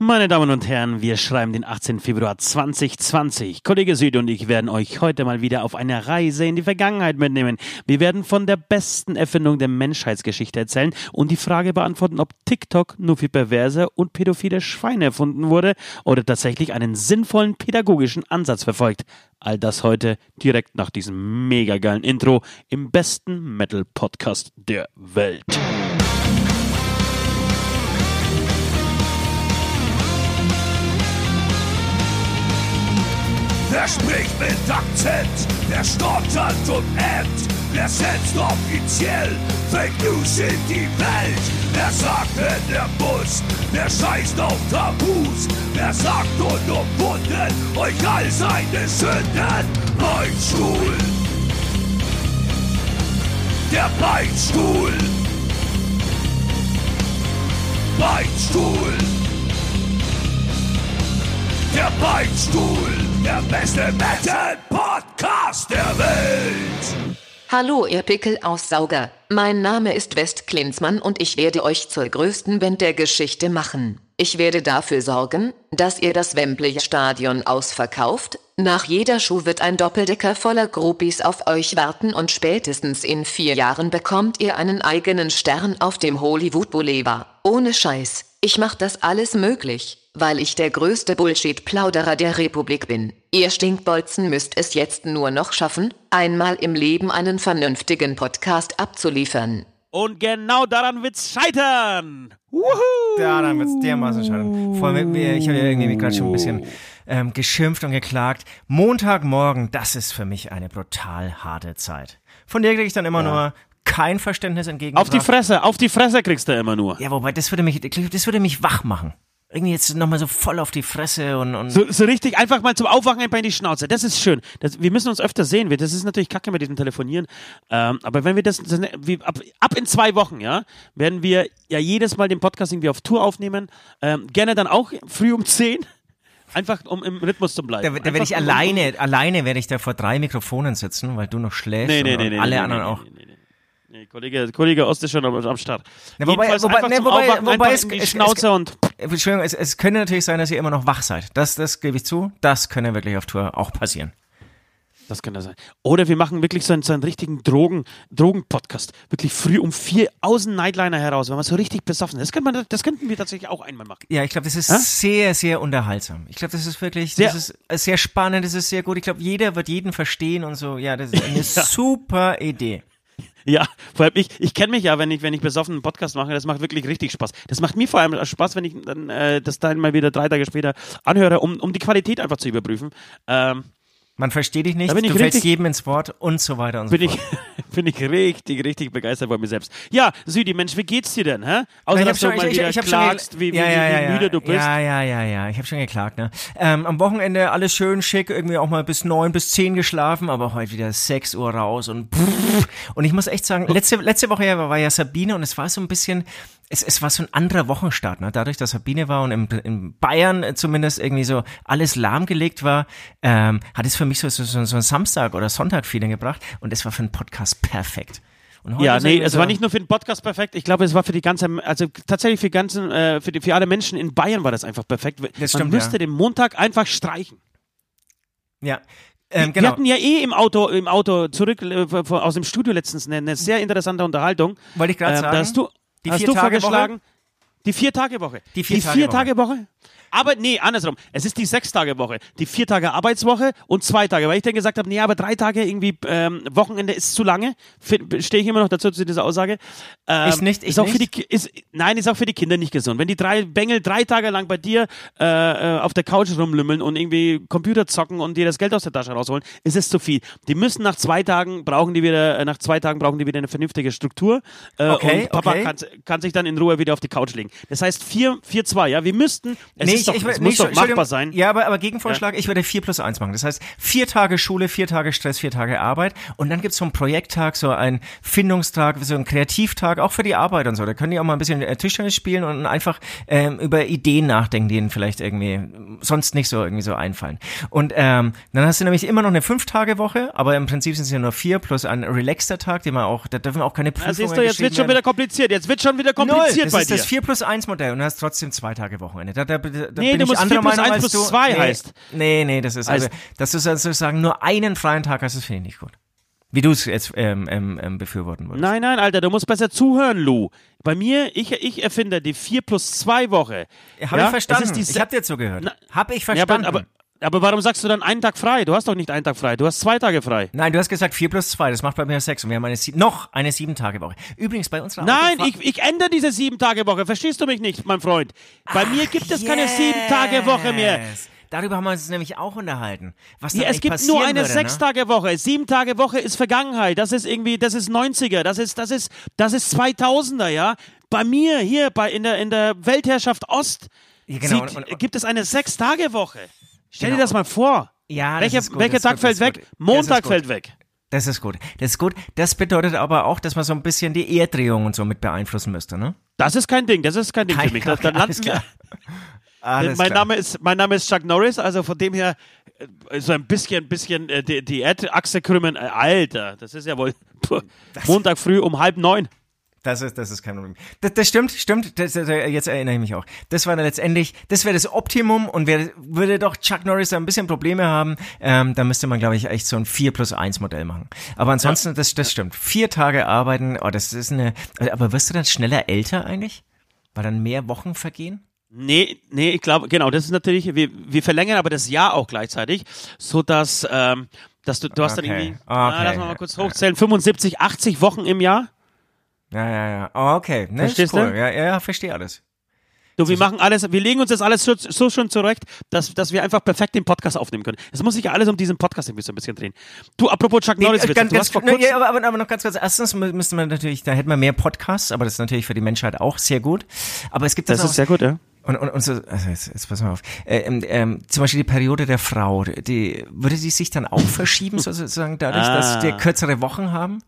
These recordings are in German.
Meine Damen und Herren, wir schreiben den 18. Februar 2020. Kollege Süd und ich werden euch heute mal wieder auf eine Reise in die Vergangenheit mitnehmen. Wir werden von der besten Erfindung der Menschheitsgeschichte erzählen und die Frage beantworten, ob TikTok nur für perverse und pädophile Schweine erfunden wurde oder tatsächlich einen sinnvollen pädagogischen Ansatz verfolgt. All das heute direkt nach diesem mega geilen Intro im besten Metal-Podcast der Welt. Wer spricht mit Akzent? Wer stottert und ämmt? Wer setzt offiziell Fake News in die Welt? Wer sagt, wenn er muss? Wer scheißt auf Tabus? Wer sagt unumwunden euch all seine Sünden? Beinstuhl! Der Beinstuhl! Beinstuhl! Der Beinstuhl, der beste Metal-Podcast der Welt. Hallo ihr Pickelaussauger, mein Name ist West Klinsmann und ich werde euch zur größten Band der Geschichte machen. Ich werde dafür sorgen, dass ihr das Wembley Stadion ausverkauft. Nach jeder Schuh wird ein Doppeldecker voller Groupies auf euch warten und spätestens in vier Jahren bekommt ihr einen eigenen Stern auf dem Hollywood Boulevard. Ohne Scheiß, ich mach das alles möglich weil ich der größte Bullshit-Plauderer der Republik bin. Ihr Stinkbolzen müsst es jetzt nur noch schaffen, einmal im Leben einen vernünftigen Podcast abzuliefern. Und genau daran wird's scheitern. Wuhu! Daran wird's dermaßen scheitern. Vor allem, ich habe ja irgendwie gerade schon ein bisschen ähm, geschimpft und geklagt. Montagmorgen, das ist für mich eine brutal harte Zeit. Von der kriege ich dann immer ja. nur kein Verständnis entgegen. Auf die Fresse, auf die Fresse kriegst du immer nur. Ja, wobei, das würde mich, das würde mich wach machen irgendwie jetzt nochmal so voll auf die Fresse und. und so, so richtig einfach mal zum Aufwachen einfach in die Schnauze. Das ist schön. Das, wir müssen uns öfter sehen. Das ist natürlich kacke mit diesem Telefonieren. Ähm, aber wenn wir das, das wie, ab, ab, in zwei Wochen, ja, werden wir ja jedes Mal den Podcast irgendwie auf Tour aufnehmen. Ähm, gerne dann auch früh um zehn. Einfach um im Rhythmus zu bleiben. Da, da werde ich alleine, alleine werde ich da vor drei Mikrofonen sitzen, weil du noch schläfst nee, nee, und, nee, nee, alle nee, anderen nee, auch. Nee, nee, Nee, Kollege, Kollege Ost ist schon am, am Start. Ja, wobei, wobei, nee, wobei, wobei es, die Schnauze es, und. Entschuldigung, es, es könnte natürlich sein, dass ihr immer noch wach seid. Das, das gebe ich zu. Das könnte wirklich auf Tour auch passieren. Das könnte sein. Oder wir machen wirklich so einen, so einen richtigen Drogen, Drogen-Podcast. Wirklich früh um vier aus dem Nightliner heraus, wenn man so richtig besoffen ist. Das, man, das könnten wir tatsächlich auch einmal machen. Ja, ich glaube, das ist ha? sehr, sehr unterhaltsam. Ich glaube, das ist wirklich, sehr, das ist sehr spannend, das ist sehr gut. Ich glaube, jeder wird jeden verstehen und so. Ja, das ist eine ja. super Idee. Ja, vor allem ich, ich kenne mich ja, wenn ich, wenn ich besoffen einen Podcast mache, das macht wirklich richtig Spaß. Das macht mir vor allem Spaß, wenn ich dann äh, das dann mal wieder drei Tage später anhöre, um, um die Qualität einfach zu überprüfen. Ähm, man versteht dich nicht, du fällst jedem ins Wort und so weiter und so fort. Ich, bin ich richtig, richtig begeistert von mir selbst. Ja, Südi, Mensch, wie geht's dir denn? Hä? Außer, dass du mal wieder klagst, wie, wie, ja, ja, wie, müde du bist. Ja, ja, ja, ja, ich habe schon geklagt. Ne? Ähm, am Wochenende alles schön schick, irgendwie auch mal bis neun, bis zehn geschlafen, aber heute wieder sechs Uhr raus und pff, und ich muss echt sagen, letzte, letzte Woche war ja Sabine und es war so ein bisschen es, es war so ein anderer Wochenstart, ne? Dadurch, dass Sabine war und im, in Bayern zumindest irgendwie so alles lahmgelegt war, ähm, hat es für mich so, so, so ein Samstag- oder Sonntag-Feeling gebracht und es war für einen Podcast perfekt. ja, nee, es so war nicht nur für den Podcast perfekt. Ich glaube, es war für die ganze, also tatsächlich für ganzen, äh, für, die, für alle Menschen in Bayern war das einfach perfekt. Das stimmt, Man müsste ja. den Montag einfach streichen. Ja, ähm, genau. Wir hatten ja eh im Auto, im Auto zurück äh, aus dem Studio letztens eine, eine sehr interessante Unterhaltung. Wollte ich gerade ähm, sagen. Da hast du, die hast vier du Tage vorgeschlagen, Woche? die vier Tage Woche. Die vier, die Tage, vier Woche. Tage Woche. Aber nee, andersrum. Es ist die Sechs-Tage-Woche, die vier Tage Arbeitswoche und zwei Tage. Weil ich dann gesagt habe, nee, aber drei Tage irgendwie ähm, Wochenende ist zu lange. Stehe ich immer noch dazu zu dieser Aussage. Ähm, ich nicht, ich ist auch nicht. Für die, ist, nein, ist auch für die Kinder nicht gesund. Wenn die drei Bengel drei Tage lang bei dir äh, äh, auf der Couch rumlümmeln und irgendwie Computer zocken und dir das Geld aus der Tasche rausholen, ist es zu viel. Die müssen nach zwei Tagen brauchen die wieder, äh, nach zwei Tagen brauchen die wieder eine vernünftige Struktur. Äh, okay, und Papa okay. Kann, kann sich dann in Ruhe wieder auf die Couch legen. Das heißt vier, vier, zwei. Ja, wir müssten. Es nee, ist doch, ich, nee, muss doch machbar sein. Ja, aber, aber Gegenvorschlag, ja. ich würde 4 plus 1 machen. Das heißt, vier Tage Schule, vier Tage Stress, vier Tage Arbeit und dann gibt's so einen Projekttag, so einen Findungstag, so einen Kreativtag, auch für die Arbeit und so. Da können die auch mal ein bisschen äh, Tischtennis spielen und einfach ähm, über Ideen nachdenken, die ihnen vielleicht irgendwie sonst nicht so irgendwie so einfallen. Und ähm, dann hast du nämlich immer noch eine Fünf-Tage-Woche, aber im Prinzip sind es ja nur vier plus ein relaxter Tag, den man auch, da dürfen auch keine Prüfungen ja, siehst du, jetzt wird schon wieder kompliziert. Jetzt wird schon wieder kompliziert Null. Das bei ist dir. das 4 plus 1 Modell und du hast trotzdem zwei Tage Wochenende. Da, da, da Nee, bin du ich musst anderer 4 plus Meinung 1 als plus du. 2 nee, heißt. Nee, nee, das ist, also, dass du sozusagen nur einen freien Tag hast, das finde ich nicht gut. Wie du es jetzt ähm, ähm, ähm, befürworten würdest. Nein, nein, Alter, du musst besser zuhören, Lou. Bei mir, ich, ich erfinde die 4 plus 2 Woche. Habe ja? ich verstanden. Ich habe dir zugehört. Habe ich ja, verstanden. aber, aber, aber warum sagst du dann einen Tag frei? Du hast doch nicht einen Tag frei, du hast zwei Tage frei. Nein, du hast gesagt 4 plus 2, das macht bei mir 6 und wir haben eine, sie- noch eine 7-Tage-Woche. Übrigens bei unserer Nein, ich, ich ändere diese sieben Tage Woche. Verstehst du mich nicht, mein Freund? Bei mir gibt es keine Yes. sieben Tage Woche mehr. Darüber haben wir uns nämlich auch unterhalten. Was Ja, es gibt nur eine sechs ne? Tage Woche. Sieben Tage Woche ist Vergangenheit. Das ist irgendwie, das ist 90er. Das ist, das ist, das ist 2000er, ja. Bei mir hier, bei, in der, in der Weltherrschaft Ost, Ja, genau, sieht, und- und- gibt es eine sechs Tage Woche. Stell Genau. dir das mal vor. Ja, das Welcher, ist gut, welcher Tag gut, fällt weg? gut. Montag fällt weg. Das ist gut. Das ist gut. Das bedeutet aber auch, dass man so ein bisschen die Erdrehung und so mit beeinflussen müsste, ne? Das ist kein Ding. Das ist kein Ding Kein- für mich. Das, dann landen wir, mein, klar. Name ist, mein Name ist Chuck Norris, also von dem her äh, so ein bisschen, bisschen äh, die, die Erdachse krümmen. Äh, Alter, das ist ja wohl Montag früh um halb neun. Das ist, das ist kein Problem. Das, das stimmt, stimmt. Das, das, jetzt erinnere ich mich auch. Das war dann letztendlich, das wäre das Optimum und wer, würde doch Chuck Norris da ein bisschen Probleme haben, ähm, da müsste man, glaube ich, echt so ein 4 plus 1 Modell machen. Aber ansonsten, das, das stimmt. Vier Tage arbeiten, oh, das ist eine, aber wirst du dann schneller älter eigentlich? Weil dann mehr Wochen vergehen? Nee, nee, ich glaube, genau, das ist natürlich, wir, wir verlängern aber das Jahr auch gleichzeitig, so dass, ähm, dass du, du hast dann Okay, irgendwie, okay. na, lass mal, mal kurz hochzählen, 75, 80 Wochen im Jahr. Ja, ja, ja. Oh, okay. Ne, Verstehst cool. du? Ja, ja, ja, verstehe alles. Du, wir machen alles, wir legen uns das alles so, so schon zurecht, dass, dass wir einfach perfekt den Podcast aufnehmen können. Es muss sich ja alles um diesen Podcast irgendwie so ein bisschen drehen. Du, apropos Chuck Norris, Nee, ganz, du ganz, ne, ja, aber, aber, noch ganz kurz. Erstens mü- müsste man natürlich, da hätten wir mehr Podcasts, aber das ist natürlich für die Menschheit auch sehr gut. Aber es gibt das auch- ist sehr gut, ja. Und, und, und so, also jetzt, jetzt pass mal auf. Äh, ähm, ähm, zum Beispiel die Periode der Frau, die würde die sich dann auch verschieben, sozusagen, dadurch, dass Ah. wir kürzere Wochen haben?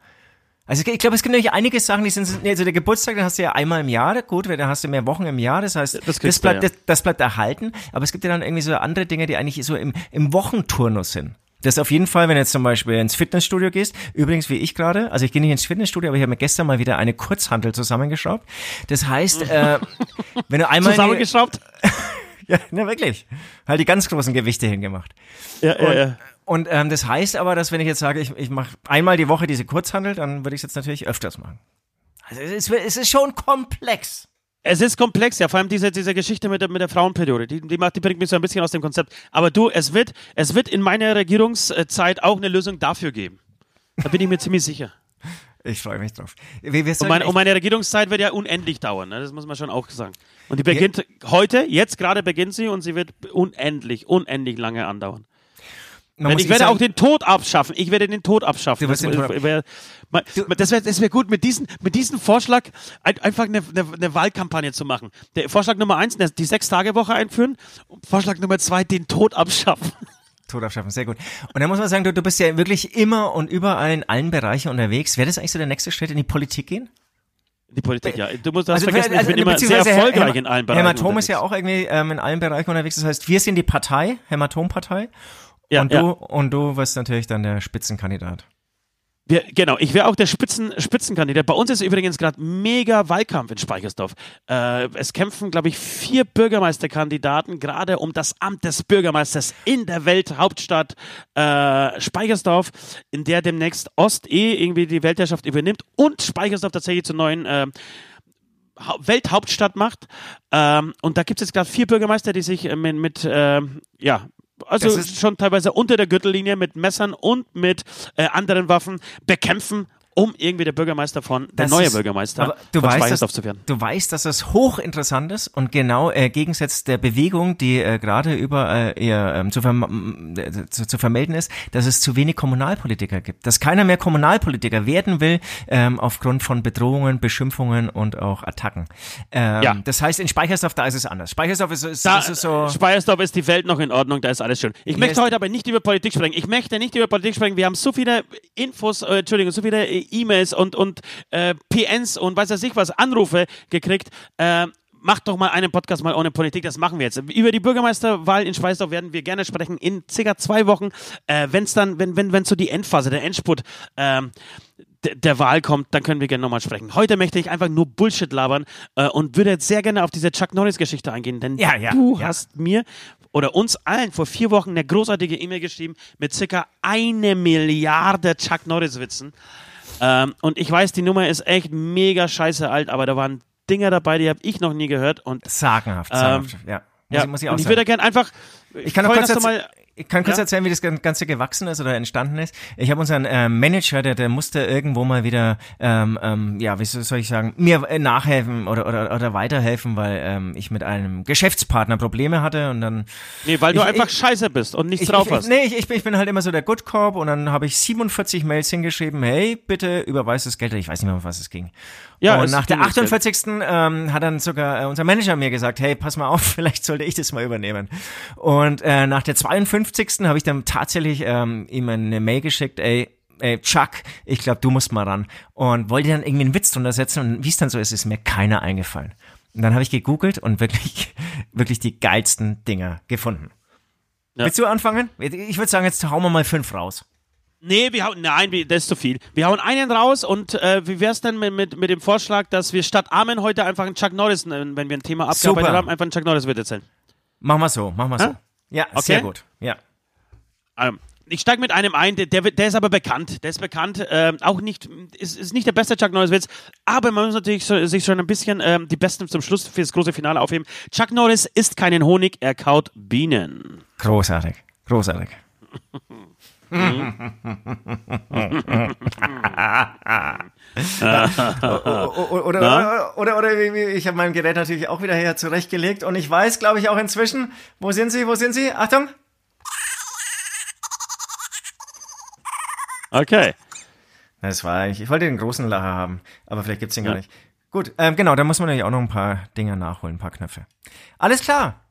Also ich glaube, es gibt natürlich einige Sachen, die sind, also der Geburtstag, den hast du ja einmal im Jahr, gut, weil da hast du mehr Wochen im Jahr, das heißt, Das das, bleibt, ja. das, das bleibt erhalten, aber es gibt ja dann irgendwie so andere Dinge, die eigentlich so im, im Wochenturnus sind. Das auf jeden Fall, wenn du jetzt zum Beispiel ins Fitnessstudio gehst, übrigens wie ich gerade, also ich gehe nicht ins Fitnessstudio, aber ich habe mir gestern mal wieder eine Kurzhantel zusammengeschraubt. Das heißt, äh, wenn du einmal... Zusammengeschraubt? Ja, na wirklich. Halt die ganz großen Gewichte hingemacht. Ja, ja, ja. Und ähm, das heißt aber, dass wenn ich jetzt sage, ich, ich mache einmal die Woche diese Kurzhandel, dann würde ich es jetzt natürlich öfters machen. Also es ist, es ist schon komplex. Es ist komplex, ja, vor allem diese, diese Geschichte mit der, mit der Frauenperiode, die, die, macht, die bringt mich so ein bisschen aus dem Konzept. Aber du, es wird, es wird in meiner Regierungszeit auch eine Lösung dafür geben. Da bin ich mir ziemlich sicher. Ich freue mich drauf. Wie, wir Und, sagen mein, echt- und meine Regierungszeit wird ja unendlich dauern, ne? das muss man schon auch sagen. Und die beginnt heute, jetzt gerade beginnt sie und sie wird unendlich, unendlich lange andauern. Man ich werde sagen, auch den Tod abschaffen. Ich werde den Tod abschaffen. Du das den Tod wär, das wäre wär gut, mit diesem mit diesem Vorschlag ein, einfach eine, eine, eine Wahlkampagne zu machen. Der Vorschlag Nummer eins, die Sechs-Tage-Woche einführen. Vorschlag Nummer zwei, den Tod abschaffen. Tod abschaffen, sehr gut. Und dann muss man sagen, du, du bist ja wirklich immer und überall in allen Bereichen unterwegs. Wäre das eigentlich so der nächste Schritt in die Politik gehen? Die Politik, ja. Du musst das Also, vergessen, ich bin immer sehr erfolgreich Häma- in allen Bereichen. Hämatom ist ja auch irgendwie ähm, in allen Bereichen unterwegs. Das heißt, wir sind die Partei, Hämatompartei. Ja, und, ja. du, und du wirst natürlich dann der Spitzenkandidat. Wir, genau, ich wäre auch der Spitzen, Spitzenkandidat. Bei uns ist übrigens gerade mega Wahlkampf in Speichersdorf. Äh, es kämpfen, glaube ich, vier Bürgermeisterkandidaten gerade um das Amt des Bürgermeisters in der Welthauptstadt äh, Speichersdorf, in der demnächst Ost eh irgendwie die Weltherrschaft übernimmt und Speichersdorf tatsächlich zur neuen äh, Hau- Welthauptstadt macht. Ähm, und da gibt es jetzt gerade vier Bürgermeister, die sich äh, mit, mit ähm, ja, also schon teilweise unter der Gürtellinie mit Messern und mit äh, anderen Waffen bekämpfen, um irgendwie der Bürgermeister von, der Das neue ist- Bürgermeister du von weißt, Speichersdorf dass, zu werden. du weißt, dass das hochinteressant ist und genau äh, Gegensatz der Bewegung, die äh, gerade über äh, eher ähm, zu, verm äh, zu, zu vermelden ist, dass es zu wenig Kommunalpolitiker gibt. Dass keiner mehr Kommunalpolitiker werden will ähm, aufgrund von Bedrohungen, Beschimpfungen und auch Attacken. Ähm, Ja. Das heißt, in Speichersdorf, da ist es anders. Speichersdorf ist, ist, Da, ist es so... Speyersdorf ist die Welt noch in Ordnung, da ist alles schön. Ich möchte heute aber nicht über Politik sprechen. Ich möchte nicht über Politik sprechen. Wir haben so viele Infos, äh, Entschuldigung, so viele äh, E-Mails und, und äh, PNs und weiß ich was, Anrufe gekriegt. Äh, Macht doch mal einen Podcast mal ohne Politik, das machen wir jetzt. Über die Bürgermeisterwahl in Schweißdorf werden wir gerne sprechen in circa zwei Wochen, äh, wenn's dann, wenn, wenn, wenn so die Endphase, der Endspurt ähm, der, der Wahl kommt, dann können wir gerne nochmal sprechen. Heute möchte ich einfach nur Bullshit labern äh, und würde jetzt sehr gerne auf diese Chuck Norris-Geschichte eingehen, denn Ja, ja, du ja. hast mir oder uns allen vor vier Wochen eine großartige E-Mail geschrieben mit circa eine Milliarde Chuck Norris-Witzen. Ähm, und ich weiß, die Nummer ist echt mega scheiße alt, aber da waren Dinger dabei, die habe ich noch nie gehört. Und Sagenhaft, Ähm, sagenhaft. ja. Muss, ja, ich, muss ich auch und ich würde gerne einfach. Ich kann noch kurz, erz- mal, ich kann kurz Ja? erzählen, wie das Ganze gewachsen ist oder entstanden ist. Ich habe unseren äh, Manager, der, der musste irgendwo mal wieder, ähm, ähm, ja, wie soll ich sagen, mir äh, nachhelfen oder, oder, oder weiterhelfen, weil ähm, ich mit einem Geschäftspartner Probleme hatte und dann nee, weil du ich- einfach ich- scheiße bist und nichts ich, drauf hast. nee, ich, ich, bin, halt immer so der Good Cop und dann habe ich 47 Mails hingeschrieben, hey, bitte überweis das Geld. Ich weiß nicht mehr, um was es ging. Ja, und nach der ging ums Geld. 48. Ähm, hat dann sogar äh, unser Manager mir gesagt, hey, pass mal auf, vielleicht sollte ich das mal übernehmen. Und äh, nach der 52. habe ich dann tatsächlich ähm, ihm eine Mail geschickt, ey, ey, Chuck, ich glaube, du musst mal ran. Und wollte dann irgendwie einen Witz drunter setzen und wie es dann so ist, ist mir keiner eingefallen. Und dann habe ich gegoogelt und wirklich, wirklich die geilsten Dinger gefunden. Ja. Willst du anfangen? Ich würde sagen, jetzt hauen wir mal fünf raus. Nee, wir hauen, nein, das ist zu viel. Wir hauen einen raus und äh, wie wär's denn mit, mit, mit dem Vorschlag, dass wir statt Amen heute einfach einen Chuck Norris, wenn wir ein Thema abgearbeitet Super. haben, einfach einen Chuck Norris wird erzählen. Machen wir so, machen wir so. Hä? Ja, Okay. sehr gut. Ja. Ähm, ich steige mit einem ein, der, der, ist aber bekannt. Der ist bekannt, ähm, auch nicht, ist, ist nicht der beste Chuck Norris-Witz, aber man muss natürlich so, sich schon ein bisschen ähm, die Besten zum Schluss für das große Finale aufheben. Chuck Norris isst keinen Honig, er kaut Bienen. Großartig. Großartig. Oder, oder, oder, ich habe mein Gerät natürlich auch wieder hier zurechtgelegt und ich weiß, glaube ich, auch inzwischen, wo sind Sie, wo sind Sie? Achtung! Okay. Das war eigentlich, ich wollte den großen Lacher haben, aber vielleicht gibt's den gar nicht. Gut, ähm, genau, da muss man natürlich auch noch ein paar Dinge nachholen, ein paar Knöpfe. Alles klar.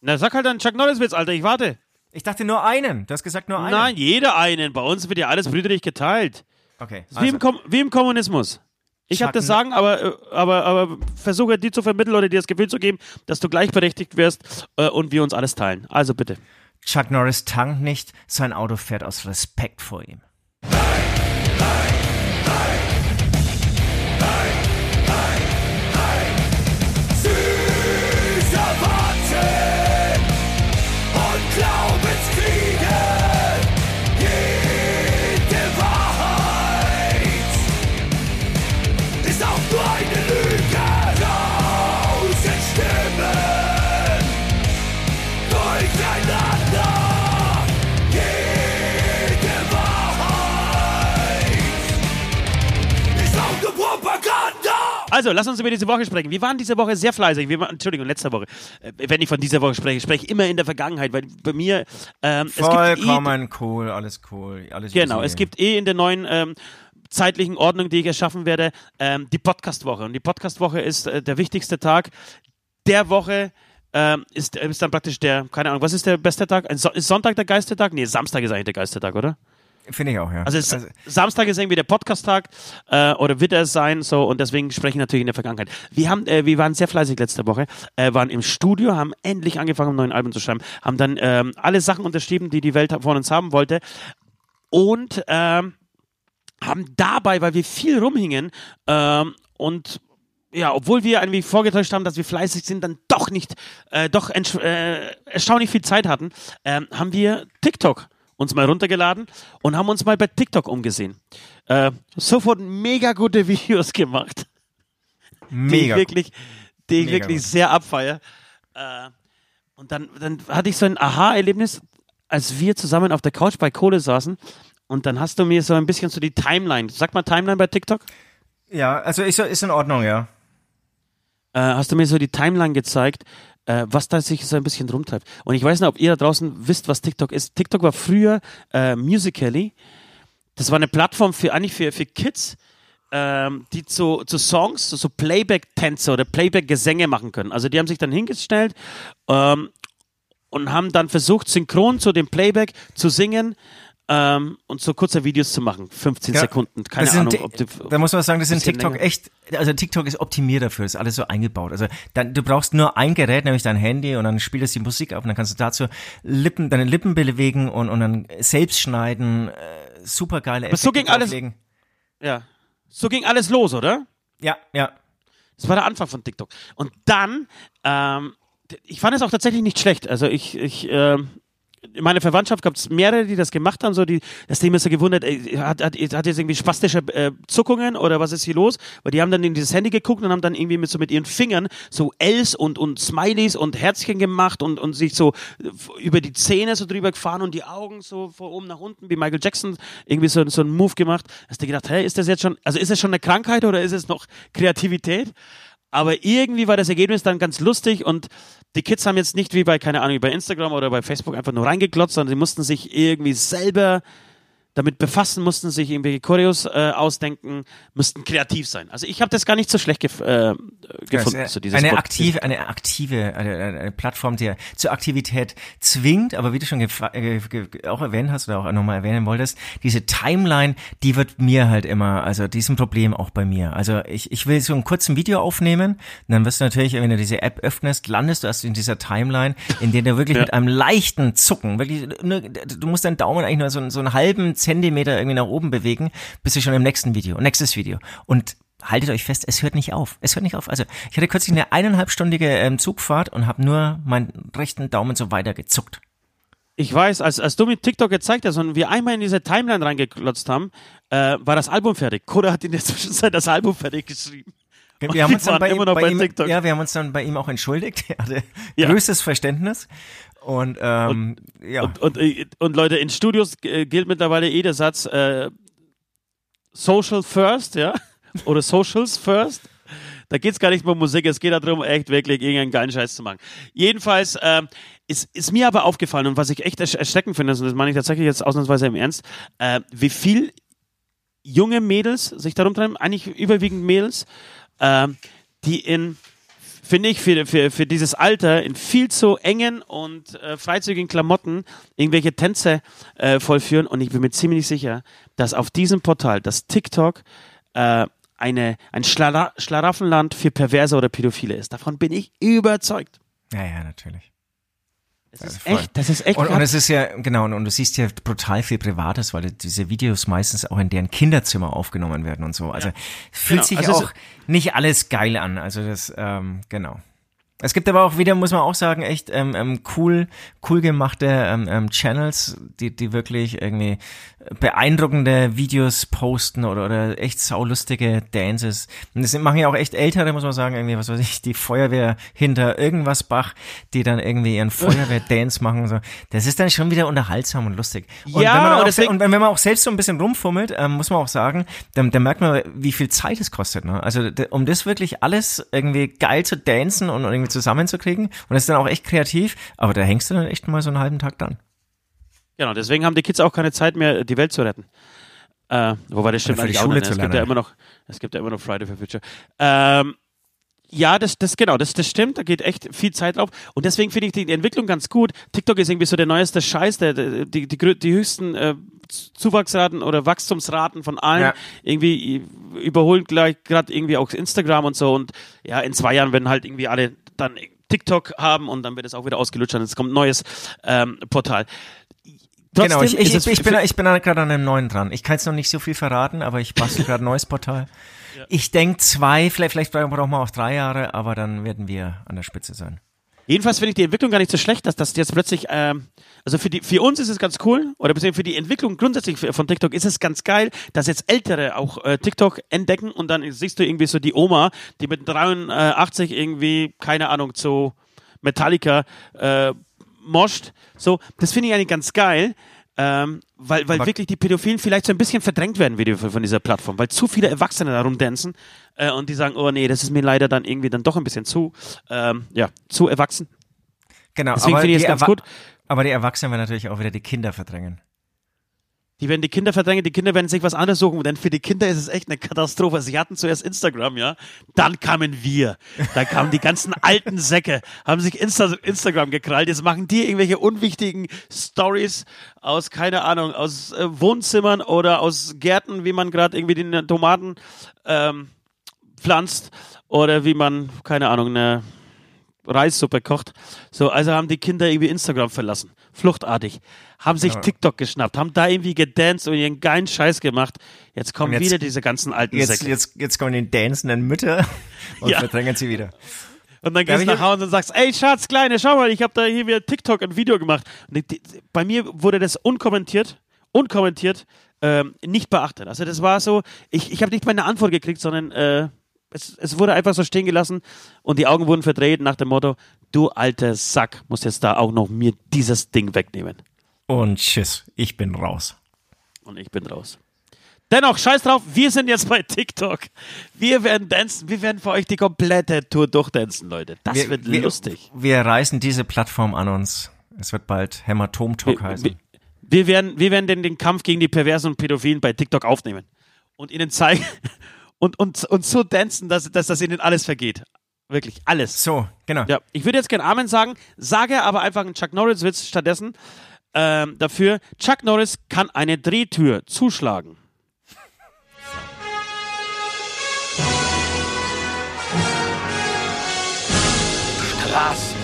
Na, sag halt einen Chuck Norris-Witz, Alter, ich warte. Ich dachte nur einen. Du hast gesagt nur einen. Nein, jeder einen. Bei uns wird ja alles brüderlich geteilt. Okay. Ist wie, im Kom wie im Kommunismus. Ich habe Chuck das Sagen, aber, äh, aber, aber versuche dir zu vermitteln oder dir das Gefühl zu geben, dass du gleichberechtigt wirst äh, und wir uns alles teilen. Also bitte. Chuck Norris tankt nicht, sein Auto fährt aus Respekt vor ihm. Süßer Also, lass uns über diese Woche sprechen. Wir waren diese Woche sehr fleißig. Wir waren, Entschuldigung, letzte Woche. Äh, wenn ich von dieser Woche spreche, spreche ich immer in der Vergangenheit, weil bei mir ähm, es gibt eh, Vollkommen cool, alles cool, alles Genau, easy. es gibt eh in der neuen ähm, zeitlichen Ordnung, die ich erschaffen werde, ähm, die Podcastwoche. Und die Podcastwoche ist äh, der wichtigste Tag der Woche. Ähm, ist, ist dann praktisch der, keine Ahnung, was ist der beste Tag? Ist Sonntag der Geistertag? Nee, Samstag ist eigentlich der Geistertag, oder? Finde ich auch, ja. Also, es, Samstag ist irgendwie der Podcast-Tag äh, oder wird es sein, so und deswegen spreche ich natürlich in der Vergangenheit. Wir haben, äh, wir waren sehr fleißig letzte Woche, äh, waren im Studio, haben endlich angefangen, ein neues Album zu schreiben, haben dann ähm, alle Sachen unterschrieben, die die Welt von uns haben wollte und ähm, haben dabei, weil wir viel rumhingen ähm, und ja, obwohl wir irgendwie vorgetäuscht haben, dass wir fleißig sind, dann doch nicht, äh, doch äh, erstaunlich viel Zeit hatten, ähm, haben wir TikTok uns mal runtergeladen und haben uns mal bei TikTok umgesehen. Äh, sofort mega gute Videos gemacht, die Mega. ich wirklich, die ich wirklich gut. sehr abfeier. Äh, und dann, dann hatte ich so ein Aha-Erlebnis, als wir zusammen auf der Couch bei Kohle saßen. Und dann hast du mir so ein bisschen so die Timeline. Sag mal Timeline bei TikTok. Ja, also ist, ist in Ordnung, ja. äh, hast du mir so die Timeline gezeigt, äh, was da sich so ein bisschen rumtreibt. Und ich weiß nicht, ob ihr da draußen wisst, was TikTok ist. TikTok war früher äh, Musical.ly. Das war eine Plattform für eigentlich für, für Kids, ähm, die zu, zu Songs, so, so Playback-Tänze oder Playback-Gesänge machen können. Also die haben sich dann hingestellt ähm, und haben dann versucht, synchron zu dem Playback zu singen ähm, und so kurze Videos zu machen. 15 Ja, Sekunden. Keine Ahnung, ob die, da muss man sagen, das sind TikTok länger. echt, also TikTok ist optimiert dafür, ist alles so eingebaut. Also dann, du brauchst nur ein Gerät, nämlich dein Handy und dann spielt es die Musik ab und dann kannst du dazu Lippen, deine Lippen bewegen und, und dann selbst schneiden, äh, super geile so ging alles- drauflegen. Ja. So ging alles los, oder? Ja, ja. Das war der Anfang von TikTok. Und dann, ähm, ich fand es auch tatsächlich nicht schlecht. Also ich, ich, ähm, in meiner Verwandtschaft gab es mehrere, die das gemacht haben, so die, das Thema ist so gewundert, ey, hat, hat, hat jetzt irgendwie spastische äh, Zuckungen oder was ist hier los? Weil die haben dann in dieses Handy geguckt und haben dann irgendwie mit so mit ihren Fingern so Ls und, und Smileys und Herzchen gemacht und, und sich so äh, über die Zähne so drüber gefahren und die Augen so von oben nach unten, wie Michael Jackson irgendwie so, so einen Move gemacht. Hast du gedacht, hey, ist das jetzt schon, also ist das schon eine Krankheit oder ist es noch Kreativität? Aber irgendwie war das Ergebnis dann ganz lustig und die Kids haben jetzt nicht wie bei, keine Ahnung, bei Instagram oder bei Facebook einfach nur reingeklotzt, sondern sie mussten sich irgendwie selber damit befassen, mussten sich irgendwelche Choreos äh, ausdenken, müssten kreativ sein. Also ich habe das gar nicht so schlecht gef äh, gefunden. Ja, so eine Spot. aktive, eine aktive eine, eine Plattform, die zur Aktivität zwingt, aber wie du schon äh, auch erwähnt hast oder auch nochmal erwähnen wolltest, diese Timeline, die wird mir halt immer, also diesem Problem auch bei mir. Also ich, ich will so einen kurzen Video aufnehmen, und dann wirst du natürlich, wenn du diese App öffnest, landest du erst in dieser Timeline, in der du wirklich ja. mit einem leichten Zucken, wirklich, nur, du musst deinen Daumen eigentlich nur so, so einen halben Zentimeter irgendwie nach oben bewegen, bist du schon im nächsten Video, nächstes Video. Und haltet euch fest, es hört nicht auf. Es hört nicht auf. Also ich hatte kürzlich eine eineinhalbstündige ähm, Zugfahrt und habe nur meinen rechten Daumen so weiter gezuckt. Ich weiß, als, als du mir TikTok gezeigt hast und wir einmal in diese Timeline reingeklotzt haben, äh, war das Album fertig. Koda hat in der Zwischenzeit das Album fertig geschrieben. Wir haben uns dann bei, ihm, bei ihm, ja, wir haben uns dann bei ihm auch entschuldigt. Er hatte ja. größtes Verständnis. Und, ähm, und, ja. Und, und, und, Leute, in Studios äh, gilt mittlerweile eh der Satz äh, Social First, ja, oder Socials First. Da geht es gar nicht mehr um Musik, es geht darum, echt wirklich irgendeinen geilen Scheiß zu machen. Jedenfalls ähm, ist, ist mir aber aufgefallen und was ich echt erschreckend finde, und das meine ich tatsächlich jetzt ausnahmsweise im Ernst, äh, wie viel junge Mädels sich darum treiben, eigentlich überwiegend Mädels, äh, die in finde ich, für, für, für dieses Alter in viel zu engen und äh, freizügigen Klamotten irgendwelche Tänze äh, vollführen. Und ich bin mir ziemlich sicher, dass auf diesem Portal, das TikTok, äh, eine, ein Schlara Schlaraffenland für Perverse oder Pädophile ist. Davon bin ich überzeugt. Ja, ja, natürlich. Das ist echt, das ist echt. Und, und es ist ja, genau, und, und du siehst ja brutal viel Privates, weil diese Videos meistens auch in deren Kinderzimmer aufgenommen werden und so. Also ja. fühlt genau. sich also auch nicht alles geil an. Also das, ähm, genau. Es gibt aber auch wieder, muss man auch sagen, echt ähm, ähm, cool, cool gemachte ähm, ähm, Channels, die, die wirklich irgendwie beeindruckende Videos posten oder, oder echt saulustige Dances. Und das machen ja auch echt ältere, muss man sagen, irgendwie, was weiß ich, die Feuerwehr hinter irgendwas Bach, die dann irgendwie ihren Feuerwehr-Dance machen. So. Das ist dann schon wieder unterhaltsam und lustig. Und ja, wenn man auch, deswegen, und wenn man auch selbst so ein bisschen rumfummelt, ähm, muss man auch sagen, dann, dann merkt man, wie viel Zeit es kostet. Ne? Also um das wirklich alles irgendwie geil zu dancen und irgendwie zusammenzukriegen, und das ist dann auch echt kreativ, aber da hängst du dann echt mal so einen halben Tag dran. Genau, deswegen haben die Kids auch keine Zeit mehr, die Welt zu retten. Äh, wobei das stimmt eigentlich auch nicht. Es gibt ja immer noch, es gibt ja immer noch Friday for Future. Ähm, ja, das, das genau, das, das stimmt. Da geht echt viel Zeit drauf. Und deswegen finde ich die Entwicklung ganz gut. TikTok ist irgendwie so der neueste Scheiß, der, die, die, die höchsten äh, Zuwachsraten oder Wachstumsraten von allen ja. irgendwie überholt gleich gerade irgendwie auch Instagram und so. Und ja, in zwei Jahren werden halt irgendwie alle dann TikTok haben und dann wird es auch wieder ausgelutscht und es kommt ein neues ähm, Portal. Trotzdem genau, ich, ich, ich, ich bin, ich bin gerade an einem neuen dran. Ich kann jetzt noch nicht so viel verraten, aber ich bastel gerade ein neues Portal. Ja. Ich denke zwei, vielleicht, vielleicht brauchen wir auch drei Jahre, aber dann werden wir an der Spitze sein. Jedenfalls finde ich die Entwicklung gar nicht so schlecht, dass das jetzt plötzlich, ähm, also für die, für uns ist es ganz cool, oder beziehungsweise für die Entwicklung grundsätzlich von TikTok ist es ganz geil, dass jetzt Ältere auch äh, TikTok entdecken und dann siehst du irgendwie so die Oma, die mit 83 irgendwie, keine Ahnung, zu Metallica äh, moscht. So, das finde ich eigentlich ganz geil. Ähm, weil weil wirklich die Pädophilen vielleicht so ein bisschen verdrängt werden wie von dieser Plattform, weil zu viele Erwachsene darum dancen äh, und die sagen, oh nee, das ist mir leider dann irgendwie dann doch ein bisschen zu, ähm, ja, zu erwachsen. Genau, Deswegen ich es ganz gut. Aber die Erwachsenen werden natürlich auch wieder die Kinder verdrängen. Die werden die Kinder verdrängen, die Kinder werden sich was anderes suchen, denn für die Kinder ist es echt eine Katastrophe. Sie hatten zuerst Instagram, ja. Dann kamen wir. Da kamen die ganzen alten Säcke, haben sich Insta Instagram gekrallt. Jetzt machen die irgendwelche unwichtigen Stories aus, keine Ahnung, aus äh, Wohnzimmern oder aus Gärten, wie man gerade irgendwie die Tomaten ähm, pflanzt oder wie man, keine Ahnung, eine Reissuppe kocht. So, also haben die Kinder irgendwie Instagram verlassen. Fluchtartig. Haben sich TikTok geschnappt, haben da irgendwie gedanced und ihren geilen Scheiß gemacht. Jetzt kommen jetzt- wieder diese ganzen alten Jetzt, Säcke. jetzt, jetzt kommen die dancenden Mütter und Ja. verdrängen sie wieder. Und dann gehst du nach Hause und sagst, ey Schatz, Kleine, schau mal, ich habe da hier wieder TikTok ein Video gemacht. Und die, bei mir wurde das unkommentiert, unkommentiert, ähm, nicht beachtet. Also das war so, ich, ich habe nicht mal eine Antwort gekriegt, sondern äh, es, es wurde einfach so stehen gelassen und die Augen wurden verdreht nach dem Motto, du alter Sack, musst jetzt da auch noch mir dieses Ding wegnehmen. Und tschüss, ich bin raus. Und ich bin raus. Dennoch, scheiß drauf, wir sind jetzt bei TikTok. Wir werden dancen, wir werden für euch die komplette Tour durchdancen, Leute. Das wir, wird wir, lustig. Wir reißen diese Plattform an uns. Es wird bald Hämatom Talk Wir, heißen. wir, wir werden, wir werden den, den Kampf gegen die Perversen und Pädophilen bei TikTok aufnehmen und ihnen zeigen und, und, und so dancen, dass, dass das ihnen alles vergeht. Wirklich, alles. so, genau. Ja, ich würde jetzt gerne Amen sagen, sage aber einfach einen Chuck Norris-Witz stattdessen ähm, dafür. Chuck Norris kann eine Drehtür zuschlagen. Straßen.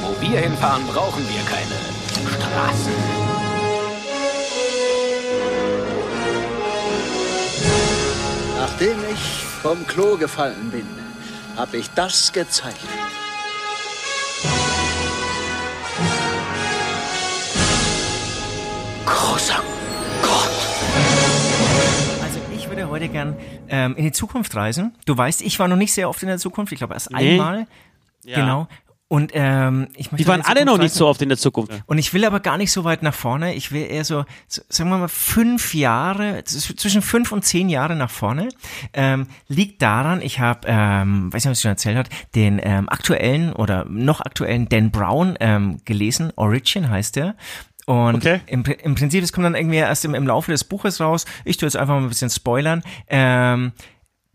Wo wir hinfahren, brauchen wir keine Straßen. Nachdem ich vom Klo gefallen bin, habe ich das gezeichnet. Großer Gott. Also ich würde heute gern ähm, in die Zukunft reisen. Du weißt, ich war noch nicht sehr oft in der Zukunft. Ich glaube erst Nee. einmal. Ja. Genau. Und ähm, ich möchte Die waren alle noch nicht so oft in der Zukunft. Und ich will aber gar nicht so weit nach vorne. Ich will eher so, sagen wir mal, fünf Jahre, zwischen fünf und zehn Jahre nach vorne. Ähm, liegt daran, ich habe, ähm, weiß nicht, ob ich schon erzählt hat, den ähm, aktuellen oder noch aktuellen Dan Brown ähm, gelesen. Origin heißt der. Und Okay. im, im Prinzip, es kommt dann irgendwie erst im, im Laufe des Buches raus. Ich tue jetzt einfach mal ein bisschen spoilern. Ähm,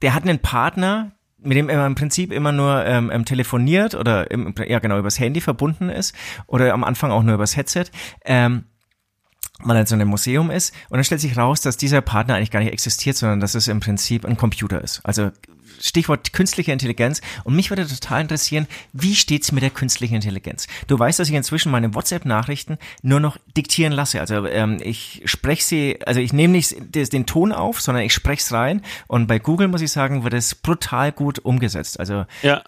der hat einen Partner, mit dem er im Prinzip immer nur ähm, ähm, telefoniert oder im, ja genau übers Handy verbunden ist oder am Anfang auch nur übers Headset. Ähm, weil er in so einem Museum ist und dann stellt sich raus, dass dieser Partner eigentlich gar nicht existiert, sondern dass es im Prinzip ein Computer ist. Also Stichwort künstliche Intelligenz. Und mich würde total interessieren, wie steht's mit der künstlichen Intelligenz? Du weißt, dass ich inzwischen meine WhatsApp-Nachrichten nur noch diktieren lasse. Also ähm, ich spreche sie, also ich nehme nicht den Ton auf, sondern ich spreche es rein. Und bei Google muss ich sagen, wird es brutal gut umgesetzt. Also Ja.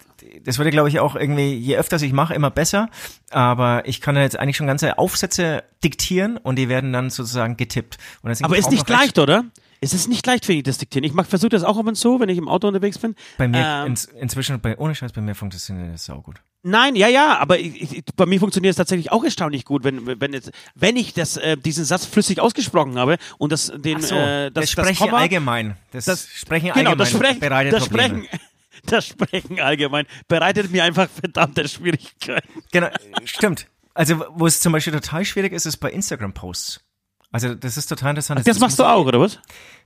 das würde, glaube ich, auch irgendwie, je öfter ich mache, immer besser. Aber ich kann ja jetzt eigentlich schon ganze Aufsätze diktieren und die werden dann sozusagen getippt. Aber ist nicht leicht, oder? Es ist nicht leicht, finde ich, das Diktieren. Ich versuche das auch ab und zu, wenn ich im Auto unterwegs bin. Bei mir, Ähm, ins, inzwischen, bei, ohne Scheiß, bei mir funktioniert das saugut. Nein, ja, ja, aber ich, ich, bei mir funktioniert es tatsächlich auch erstaunlich gut, wenn, wenn, jetzt, wenn ich das, äh, diesen Satz flüssig ausgesprochen habe und das, den, so, äh, das, das Sprechen Komma, allgemein. Das, das- Sprechen genau, allgemein das Sprechen, bereitet das Probleme. Sprechen, das Sprechen allgemein bereitet mir einfach verdammte Schwierigkeiten. Genau, stimmt. Also, wo es zum Beispiel total schwierig ist, ist bei Instagram-Posts. Also, das ist total interessant. Das machst du auch, oder was?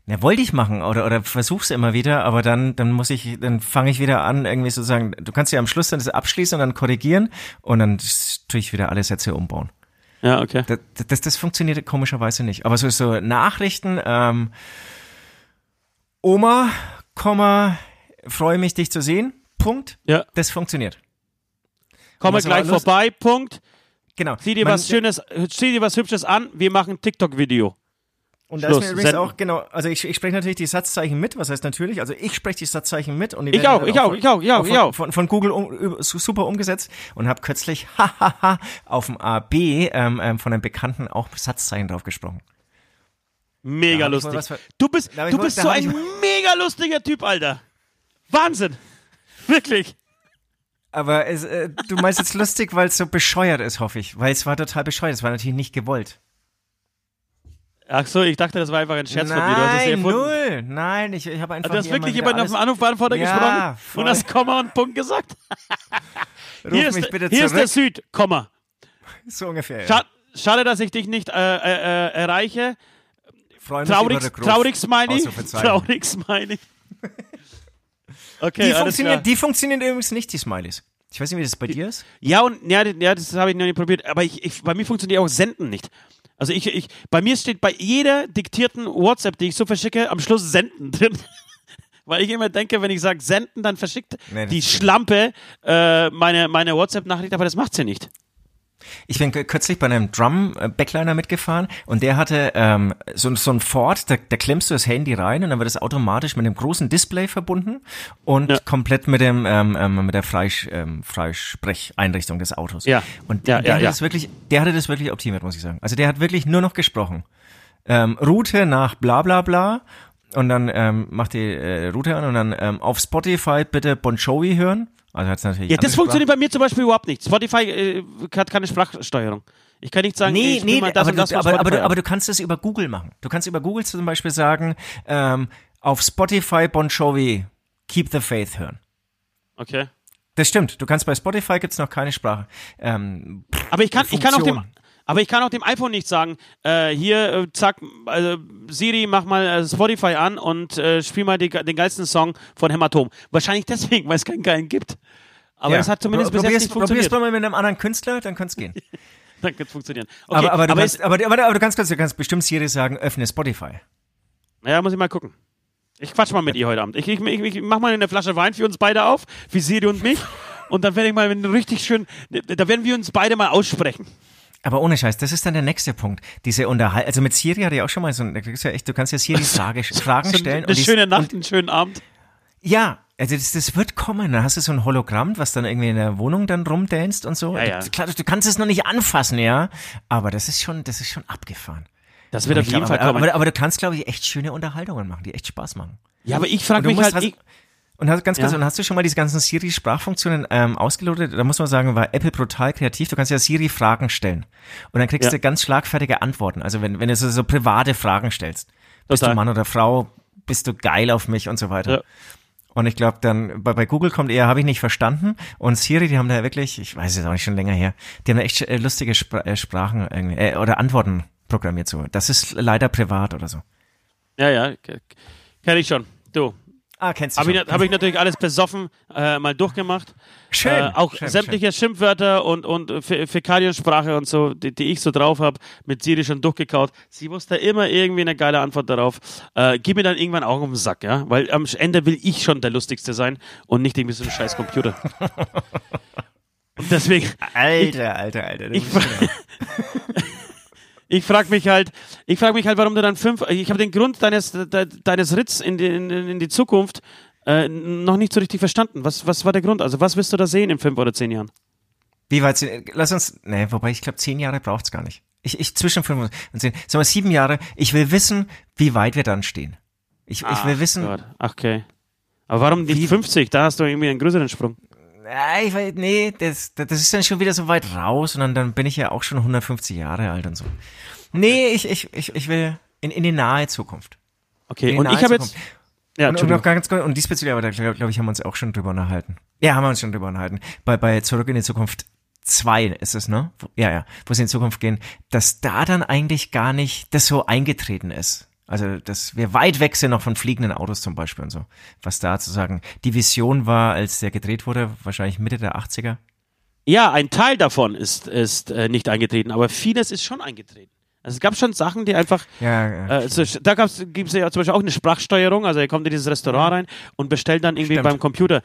Ja, wollte ich machen oder, oder versuch's immer wieder, aber dann, dann muss ich, dann fange ich wieder an, irgendwie sozusagen, du kannst ja am Schluss dann das abschließen und dann korrigieren und dann tue ich wieder alle Sätze umbauen. Ja, okay. Das, das, das funktioniert komischerweise nicht. Aber so, so Nachrichten, ähm, Oma, Komma, freue mich, dich zu sehen, Punkt, Ja. das funktioniert. Komme gleich vorbei, Punkt. Genau. Zieh dir Man- was Schönes, zieh dir was Hübsches an, wir machen ein TikTok-Video. Und da ist mir übrigens senden. auch, genau, also ich, ich spreche natürlich die Satzzeichen mit, was heißt natürlich, also ich spreche die Satzzeichen mit und die Ich auch, dann ich auch, von- ich auch, ich auch, ich auch. Von, von Google um, super umgesetzt und habe kürzlich hahaha auf dem AB ähm, ähm, von einem Bekannten auch Satzzeichen drauf gesprochen. Mega lustig. ver- Du bist, du wohl- bist so ein mega lustiger Typ, Alter. Wahnsinn. Wirklich. Aber es, äh, du meinst jetzt lustig, weil es so bescheuert ist, hoffe ich. Weil es war total bescheuert, es war natürlich nicht gewollt. Ach so, ich dachte, das war einfach ein Scherz von dir. Du hast es Nein, null. Nein, ich, ich habe einfach Also, du hast wirklich jemanden auf dem Anrufbeantworter Ja, gesprochen voll. und hast Komma und Punkt gesagt? Ruf hier ist, mich bitte hier ist der Süd, Komma. so ungefähr. Ja. Scha schade, dass ich dich nicht äh, äh, äh, erreiche. Freu mich über Traurig, traurig Smiley. Traurig Smiley. Okay, Die alles funktionieren, klar. die funktionieren übrigens nicht, die Smileys. Ich weiß nicht, wie das bei dir ist. Ja, und ja, ja das habe ich noch nicht probiert, aber ich, ich, bei mir funktioniert auch Senden nicht. Also ich, ich, bei mir steht bei jeder diktierten WhatsApp, die ich so verschicke, am Schluss Senden drin. Weil ich immer denke, wenn ich sage senden, dann verschickt Nee, die. Schlampe äh, meine, meine WhatsApp-Nachricht, aber das macht sie nicht. Ich bin kürzlich bei einem Drum-Backliner mitgefahren und der hatte ähm, so, so ein Ford, da, da klemmst du das Handy rein und dann wird es automatisch mit einem großen Display verbunden und Ja. komplett mit dem ähm, ähm, mit der Freisch, ähm, Freisprecheinrichtung des Autos. Ja. Und Ja, der, ja, hatte das wirklich, der hatte das wirklich optimiert, muss ich sagen. Also der hat wirklich nur noch gesprochen. Ähm, Route nach bla bla bla und dann ähm, macht die äh, Route an und dann ähm, auf Spotify bitte Bon Jovi hören. Also hat's natürlich Ja, das funktioniert bei mir zum Beispiel überhaupt nicht. Spotify äh, hat keine Sprachsteuerung. Ich kann nicht sagen, Nee, nee, das aber, das du, von aber, aber, du, aber ab. du kannst es über Google machen. Du kannst über Google zum Beispiel sagen, ähm, auf Spotify Bon Jovi Keep the Faith hören. Okay. Das stimmt. Du kannst bei Spotify gibt's noch keine Sprache. Ähm, Aber ich kann, ich kann auch dem. Aber ich kann auch dem iPhone nicht sagen, äh, hier, äh, zack, also Siri, mach mal äh, Spotify an und äh, spiel mal die, den geilsten Song von Hämatom. Wahrscheinlich deswegen, weil es keinen geilen gibt. Aber ja. das hat zumindest bis jetzt probier's, nicht Probier's funktioniert. mal mit einem anderen Künstler, dann kann's gehen. Dann kann es funktionieren. Okay, aber, aber, du ist, kannst, aber, aber, aber du kannst, du kannst bestimmt Siri sagen, öffne Spotify. naja, muss ich mal gucken. Ich quatsch mal mit ihr heute Abend. Ich, ich, ich, ich mach mal eine Flasche Wein für uns beide auf, für Siri und mich. Und dann werde ich mal richtig schön, da werden wir uns beide mal aussprechen. Aber ohne Scheiß, das ist dann der nächste Punkt. Diese Unterhalt, also mit Siri hatte ich auch schon mal so, ein- du ja echt, du kannst ja Siri Frage, Fragen So stellen. eine die- schöne Nacht, einen schönen Abend. Ja, also das, das wird kommen. Dann hast du so ein Hologramm, was dann irgendwie in der Wohnung dann rumdanzt und so. Ja, ja. Klar, du kannst es noch nicht anfassen, ja. Aber das ist schon, das ist schon abgefahren. Das wird auf jeden Fall aber, kommen. aber, aber du kannst, glaube ich, echt schöne Unterhaltungen machen, die echt Spaß machen. ja, aber ich frage Und du mich halt, ich, Und hast, ganz kurz, Ja. und hast du schon mal diese ganzen Siri-Sprachfunktionen ähm, ausgelotet? Da muss man sagen, war Apple brutal kreativ. Du kannst ja Siri Fragen stellen. Und dann kriegst Ja. du ganz schlagfertige Antworten. Also wenn, wenn du so, so private Fragen stellst. Bist Total. du Mann oder Frau? Bist du geil auf mich und so weiter. Ja. Und ich glaube dann, bei, bei Google kommt eher, habe ich nicht verstanden. Und Siri, die haben da wirklich, ich weiß es auch nicht schon länger her, die haben da echt äh, lustige Spra äh, Sprachen irgendwie, äh, oder Antworten programmiert so. Das ist leider privat oder so. ja, ja, kenne ich schon. Du, Ah, kennst du habe ich, hab ich natürlich alles besoffen äh, mal durchgemacht. Schön. Äh, auch schön, sämtliche Schimpfwörter und, und Fä- Fäkaliensprache und so, die, die ich so drauf habe, mit Siri schon durchgekaut. Sie wusste immer irgendwie eine geile Antwort darauf. Äh, gib mir dann irgendwann auch um den Sack, ja? Weil am Ende will ich schon der Lustigste sein und nicht irgendwie so ein scheiß Computer. und deswegen, Schön. Alter, alter, alter. du ich, ich frage mich halt, ich frage mich halt, warum du dann fünf, ich habe den Grund deines, de, deines Ritts in die, in, in die Zukunft äh, noch nicht so richtig verstanden. Was, was war der Grund? Also was wirst du da sehen in fünf oder zehn Jahren? Wie weit sind, lass uns, nee, wobei ich glaube, zehn Jahre braucht's gar nicht. Ich, ich zwischen fünf und zehn, sagen wir sieben Jahre. Ich will wissen, wie weit wir dann stehen. Ich, ich will wissen, Gott. Ach, okay. Aber warum nicht Wie- 50? Da hast du irgendwie einen größeren Sprung. Ja, ich weiß, nee, das, das ist dann schon wieder so weit raus und dann, dann bin ich ja auch schon 150 Jahre alt und so. Nee, ich, ich, ich, ich will in, in die nahe Zukunft. Okay, und ich habe jetzt. Ja, und, noch ganz kurz, und diesbezüglich, aber da glaube glaub ich, haben wir uns auch schon drüber unterhalten. Ja, haben wir uns schon drüber unterhalten. Bei, bei Zurück in die Zukunft 2 ist es, ne? Ja, ja, wo sie in Zukunft gehen, dass da dann eigentlich gar nicht das so eingetreten ist. Also, dass wir weit weg sind noch von fliegenden Autos zum Beispiel und so. Was da zu sagen, die Vision war, als der gedreht wurde, wahrscheinlich Mitte der 80er. Ja, ein Teil davon ist, ist äh, nicht eingetreten, aber vieles ist schon eingetreten. Also es gab schon Sachen, die einfach. Ja, ja. Äh, so, da gibt es ja zum Beispiel auch eine Sprachsteuerung. Also er kommt in dieses Restaurant rein und bestellt dann irgendwie Stimmt. beim Computer.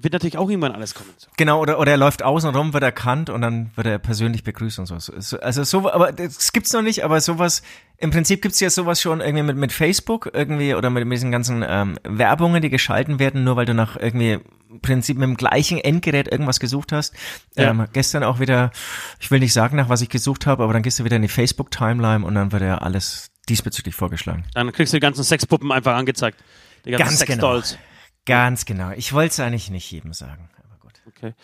Wird natürlich auch irgendwann alles kommen. So. Genau, oder, oder er läuft außen rum, wird erkannt und dann wird er persönlich begrüßt und so. So- so. Also so, aber das gibt's noch nicht, aber sowas, im Prinzip gibt's ja sowas schon irgendwie mit, mit Facebook irgendwie oder mit, mit diesen ganzen ähm, Werbungen, die geschalten werden, nur weil du nach irgendwie im Prinzip mit dem gleichen Endgerät irgendwas gesucht hast. Ja. Ähm, gestern auch wieder, ich will nicht sagen, nach was ich gesucht habe, aber dann gehst du wieder in die Facebook-Timeline und dann wird ja alles diesbezüglich vorgeschlagen. Dann kriegst du die ganzen Sexpuppen einfach angezeigt. Die ganzen Ganz Sexdolls. Ganz genau. Ich wollte es eigentlich nicht jedem sagen, aber gut. Okay.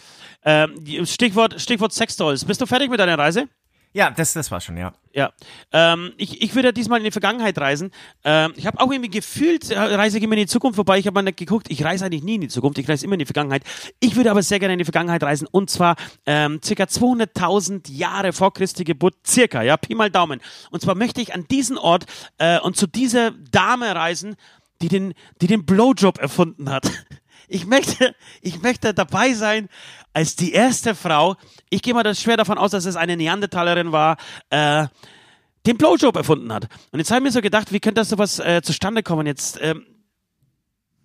Ähm, Stichwort, Stichwort Sexdolls. Bist du fertig mit deiner Reise? Ja, das, das war schon, ja. Ja, ähm, ich, ich würde diesmal in die Vergangenheit reisen. Ähm, ich habe auch irgendwie gefühlt, äh, reise ich immer in die Zukunft, wobei ich habe mal nicht geguckt, ich reise eigentlich nie in die Zukunft, ich reise immer in die Vergangenheit. Ich würde aber sehr gerne in die Vergangenheit reisen und zwar ähm, circa 200.000 Jahre vor Christi Geburt, circa, ja, Pi mal Daumen. Und zwar möchte ich an diesen Ort äh, und zu dieser Dame reisen, die den, die den Blowjob erfunden hat. Ich möchte, ich möchte dabei sein als die erste Frau. Ich gehe mal das schwer davon aus, dass es eine Neandertalerin war, äh, den Blowjob erfunden hat. Und jetzt habe ich mir so gedacht, wie könnte das sowas äh, zustande kommen? Jetzt, ähm,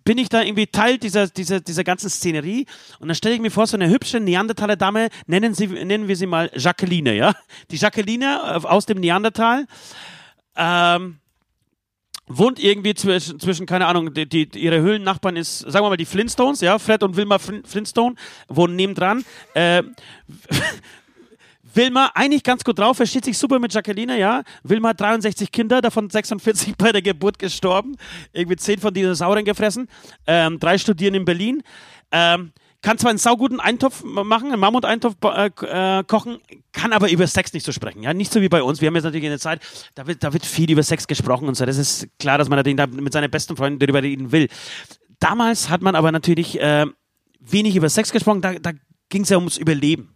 bin ich da irgendwie Teil dieser, dieser, dieser ganzen Szenerie und dann stelle ich mir vor, so eine hübsche Neandertaler Dame, nennen, sie, nennen wir sie mal Jacqueline, ja? Die Jacqueline äh, aus dem Neandertal, ähm, wohnt irgendwie zwischen, zwischen keine Ahnung, die, die, ihre Höhlennachbarn ist, sagen wir mal, die Flintstones, ja, Fred und Wilma Flintstone wohnen nebendran. Äh, Wilma eigentlich ganz gut drauf, versteht sich super mit Jacqueline, ja. Wilma hat 63 Kinder, davon 46 bei der Geburt gestorben, irgendwie 10 von Dinosauriern gefressen, ähm, drei studieren in Berlin. Ähm, kann zwar einen sauguten Eintopf machen, einen Mammuteintopf äh, äh, kochen, kann aber über Sex nicht so sprechen. Ja, nicht so wie bei uns. Wir haben jetzt natürlich eine Zeit, da wird, da wird viel über Sex gesprochen und so. Das ist klar, dass man natürlich da mit seinen besten Freunden darüber reden will. Damals hat man aber natürlich äh, wenig über Sex gesprochen, da, da ging es ja ums Überleben.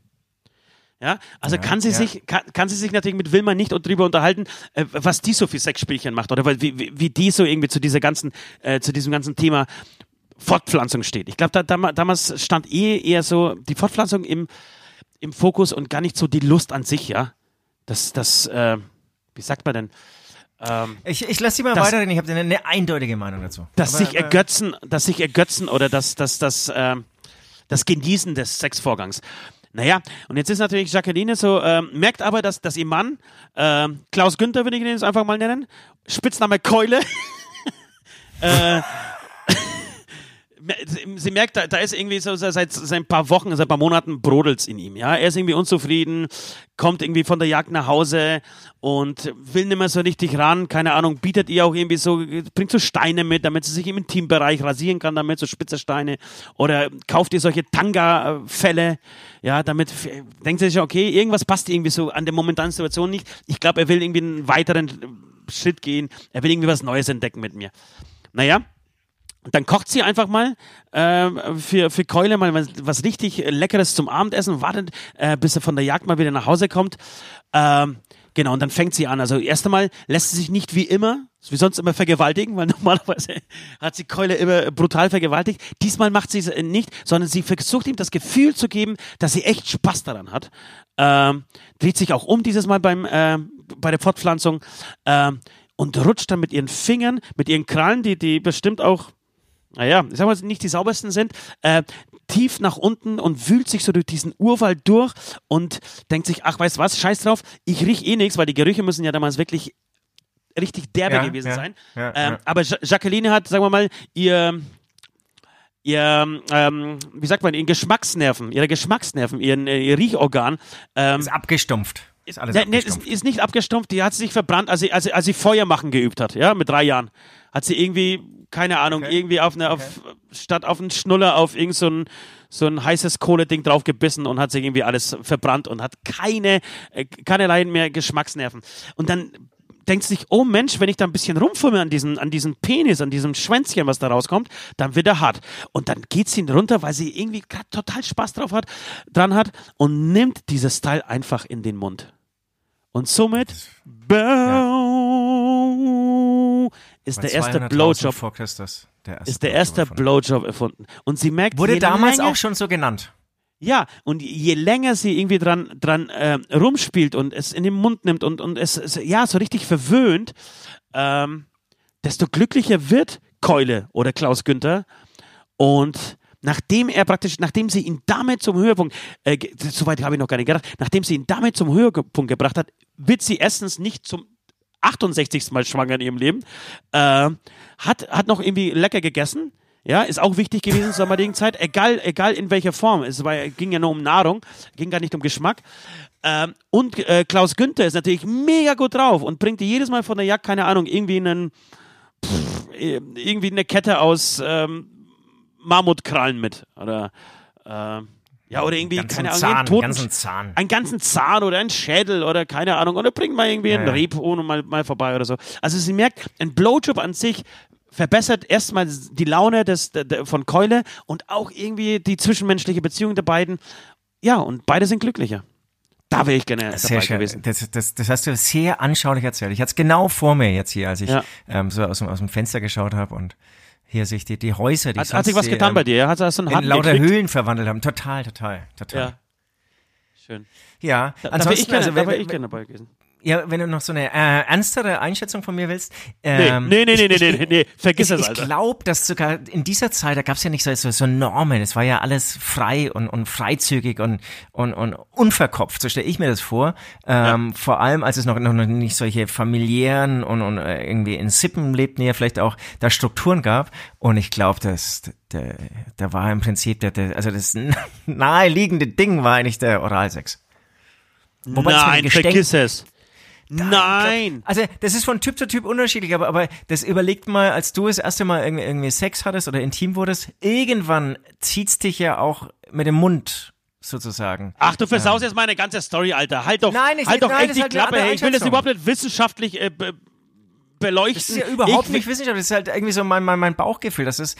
Ja, also ja, kann sie ja. sich kann, kann sie sich natürlich mit Wilma nicht darüber unterhalten, äh, was die so für Sexspielchen macht oder wie, wie, wie die so irgendwie zu dieser ganzen äh, zu diesem ganzen Thema Fortpflanzung steht. Ich glaube, da, da, damals stand eh eher so die Fortpflanzung im, im Fokus und gar nicht so die Lust an sich, ja. Das, das, äh, wie sagt man denn? Ähm, ich ich lasse Sie mal das, weiterreden, ich habe eine, eine, eindeutige Meinung dazu. Dass aber, sich ergötzen, dass sich ergötzen oder das, das, das, äh, das Genießen des Sexvorgangs. Naja, und jetzt ist natürlich Jacqueline so, äh, merkt aber, dass, dass ihr Mann, äh, Klaus Günther, will ich ihn jetzt einfach mal nennen, Spitzname Keule, äh, sie merkt, da, da ist irgendwie so seit, seit ein paar Wochen, seit ein paar Monaten brodelt's in ihm. Ja, er ist irgendwie unzufrieden, kommt irgendwie von der Jagd nach Hause und will nicht mehr so richtig ran. Keine Ahnung, bietet ihr auch irgendwie so, bringt so Steine mit, damit sie sich im Intimbereich rasieren kann, damit so spitze Steine oder kauft ihr solche Tanga-Fälle. Ja, damit denkt sie sich, okay, irgendwas passt irgendwie so an der momentanen Situation nicht. Ich glaube, er will irgendwie einen weiteren Schritt gehen. Er will irgendwie was Neues entdecken mit mir. Naja, dann kocht sie einfach mal äh, für, für Keule mal was, was, richtig Leckeres zum Abendessen, wartet, äh, bis er von der Jagd mal wieder nach Hause kommt. Ähm, genau, und dann fängt sie an. Also erst einmal lässt sie sich nicht wie immer, wie sonst immer vergewaltigen, weil normalerweise hat sie Keule immer brutal vergewaltigt. Diesmal macht sie es nicht, sondern sie versucht ihm das Gefühl zu geben, dass sie echt Spaß daran hat. Ähm, dreht sich auch um dieses Mal beim, äh, bei der Fortpflanzung ähm, und rutscht dann mit ihren Fingern, mit ihren Krallen, die, die bestimmt auch naja, ich sag mal, nicht die saubersten sind, äh, tief nach unten und wühlt sich so durch diesen Urwald durch und denkt sich, ach, weißt was, scheiß drauf, ich riech eh nichts, weil die Gerüche müssen ja damals wirklich richtig derbe ja, gewesen ja, sein. Ja, ähm, aber ja. Jacqueline hat, sagen wir mal, ihr ihr, ähm, wie sagt man, ihren Geschmacksnerven, ihre Geschmacksnerven, ihren, äh, ihr Riechorgan. Ähm, ist abgestumpft. Ist alles ne, abgestumpft. Ne, ist, ist, nicht abgestumpft, die hat sich verbrannt, als sie, als, sie, als sie Feuer machen geübt hat, ja, mit drei Jahren. Hat sie irgendwie keine Ahnung, okay. irgendwie auf eine, auf, okay. statt auf einen Schnuller auf irgend so ein, so ein heißes Kohleding drauf gebissen und hat sich irgendwie alles verbrannt und hat keine, äh, keinerlei mehr Geschmacksnerven. Und dann denkt sich, oh Mensch, wenn ich da ein bisschen rumfummel an diesem, an diesem Penis, an diesem Schwänzchen, was da rauskommt, dann wird er hart. Und dann geht sie runter, weil sie irgendwie total Spaß drauf hat, dran hat und nimmt dieses Teil einfach in den Mund. Und somit, ja ist der erste Blowjob. Vor Christus, der erste ist der erste Blowjob erfunden. Und sie merkt, wurde damals länger, auch schon so genannt. Ja, und je länger sie irgendwie dran, dran äh, rumspielt und es in den Mund nimmt und, und es, es ja so richtig verwöhnt, ähm, desto glücklicher wird Keule oder Klaus Günther. Und nachdem er praktisch, nachdem sie ihn damit zum Höhepunkt, äh, soweit habe ich noch gar nicht gedacht, nachdem sie ihn damit zum Höhepunkt gebracht hat, wird sie erstens nicht zum 68. Mal schwanger in ihrem Leben, äh, hat, hat noch irgendwie lecker gegessen. Ja, ist auch wichtig gewesen zur damaligen Zeit, egal, egal in welcher Form. Es war, ging ja nur um Nahrung, ging gar nicht um Geschmack. Ähm, und äh, Klaus Günther ist natürlich mega gut drauf und bringt dir jedes Mal von der Jagd, keine Ahnung, irgendwie einen, pff, irgendwie eine Kette aus ähm, Mammutkrallen mit. Oder äh, ja, oder irgendwie, ganzen keine Ahnung, Zahn, Toten, ganzen Zahn. einen ganzen Zahn oder einen Schädel oder keine Ahnung. Oder bringt mal irgendwie ja, einen ja. Rebhuhn mal, mal vorbei oder so. Also sie merkt, ein Blowjob an sich verbessert erstmal die Laune des, de, von Keule und auch irgendwie die zwischenmenschliche Beziehung der beiden. Ja, und beide sind glücklicher. Da wäre ich gerne sehr dabei schön. gewesen. Das, das, das hast du sehr anschaulich erzählt. Ich hatte es genau vor mir jetzt hier, als ich ja. ähm, so aus dem, aus dem Fenster geschaut habe und hier sich die, die Häuser, die hat, hat sich was getan ähm, bei dir? Hat das in lauter gekriegt? Höhlen verwandelt haben. Total, total, total. Ja. Schön. Ja, da, ansonsten, da wäre ich gerne, also, wenn, ich gerne dabei gewesen. Ja, wenn du noch so eine äh, ernstere Einschätzung von mir willst. Nee, Ähm, nee, nee, nee, ich- nee, ich- nee, nee, vergiss ich, Ich Alter. glaube, dass sogar in dieser Zeit, da gab es ja nicht so, so, so Normen. Es war ja alles frei und, und freizügig und, und, und unverkopft. So stelle ich mir das vor. Ähm, Vor allem, als es noch, noch nicht solche familiären und, und äh, irgendwie in Sippen lebten, ja vielleicht auch da Strukturen gab. Und ich glaube, dass der, da war im Prinzip der, der, also das naheliegende Ding war eigentlich der Oralsex. Wobei Nein, vergiss es. Nein. Also das ist von Typ zu Typ unterschiedlich, aber, aber das überlegt mal, als du das erste Mal irgendwie, irgendwie Sex hattest oder intim wurdest, irgendwann zieht's dich ja auch mit dem Mund sozusagen. Ach, du versaust jetzt meine ganze Story, Alter. Halt doch, Nein, ich- halt doch nein, echt die ist halt Klappe. andere Ey. Ich will das überhaupt nicht wissenschaftlich äh, be beleuchten. Das ist ja überhaupt ich, nicht wissenschaftlich, das ist halt irgendwie so mein, mein, mein Bauchgefühl, das ist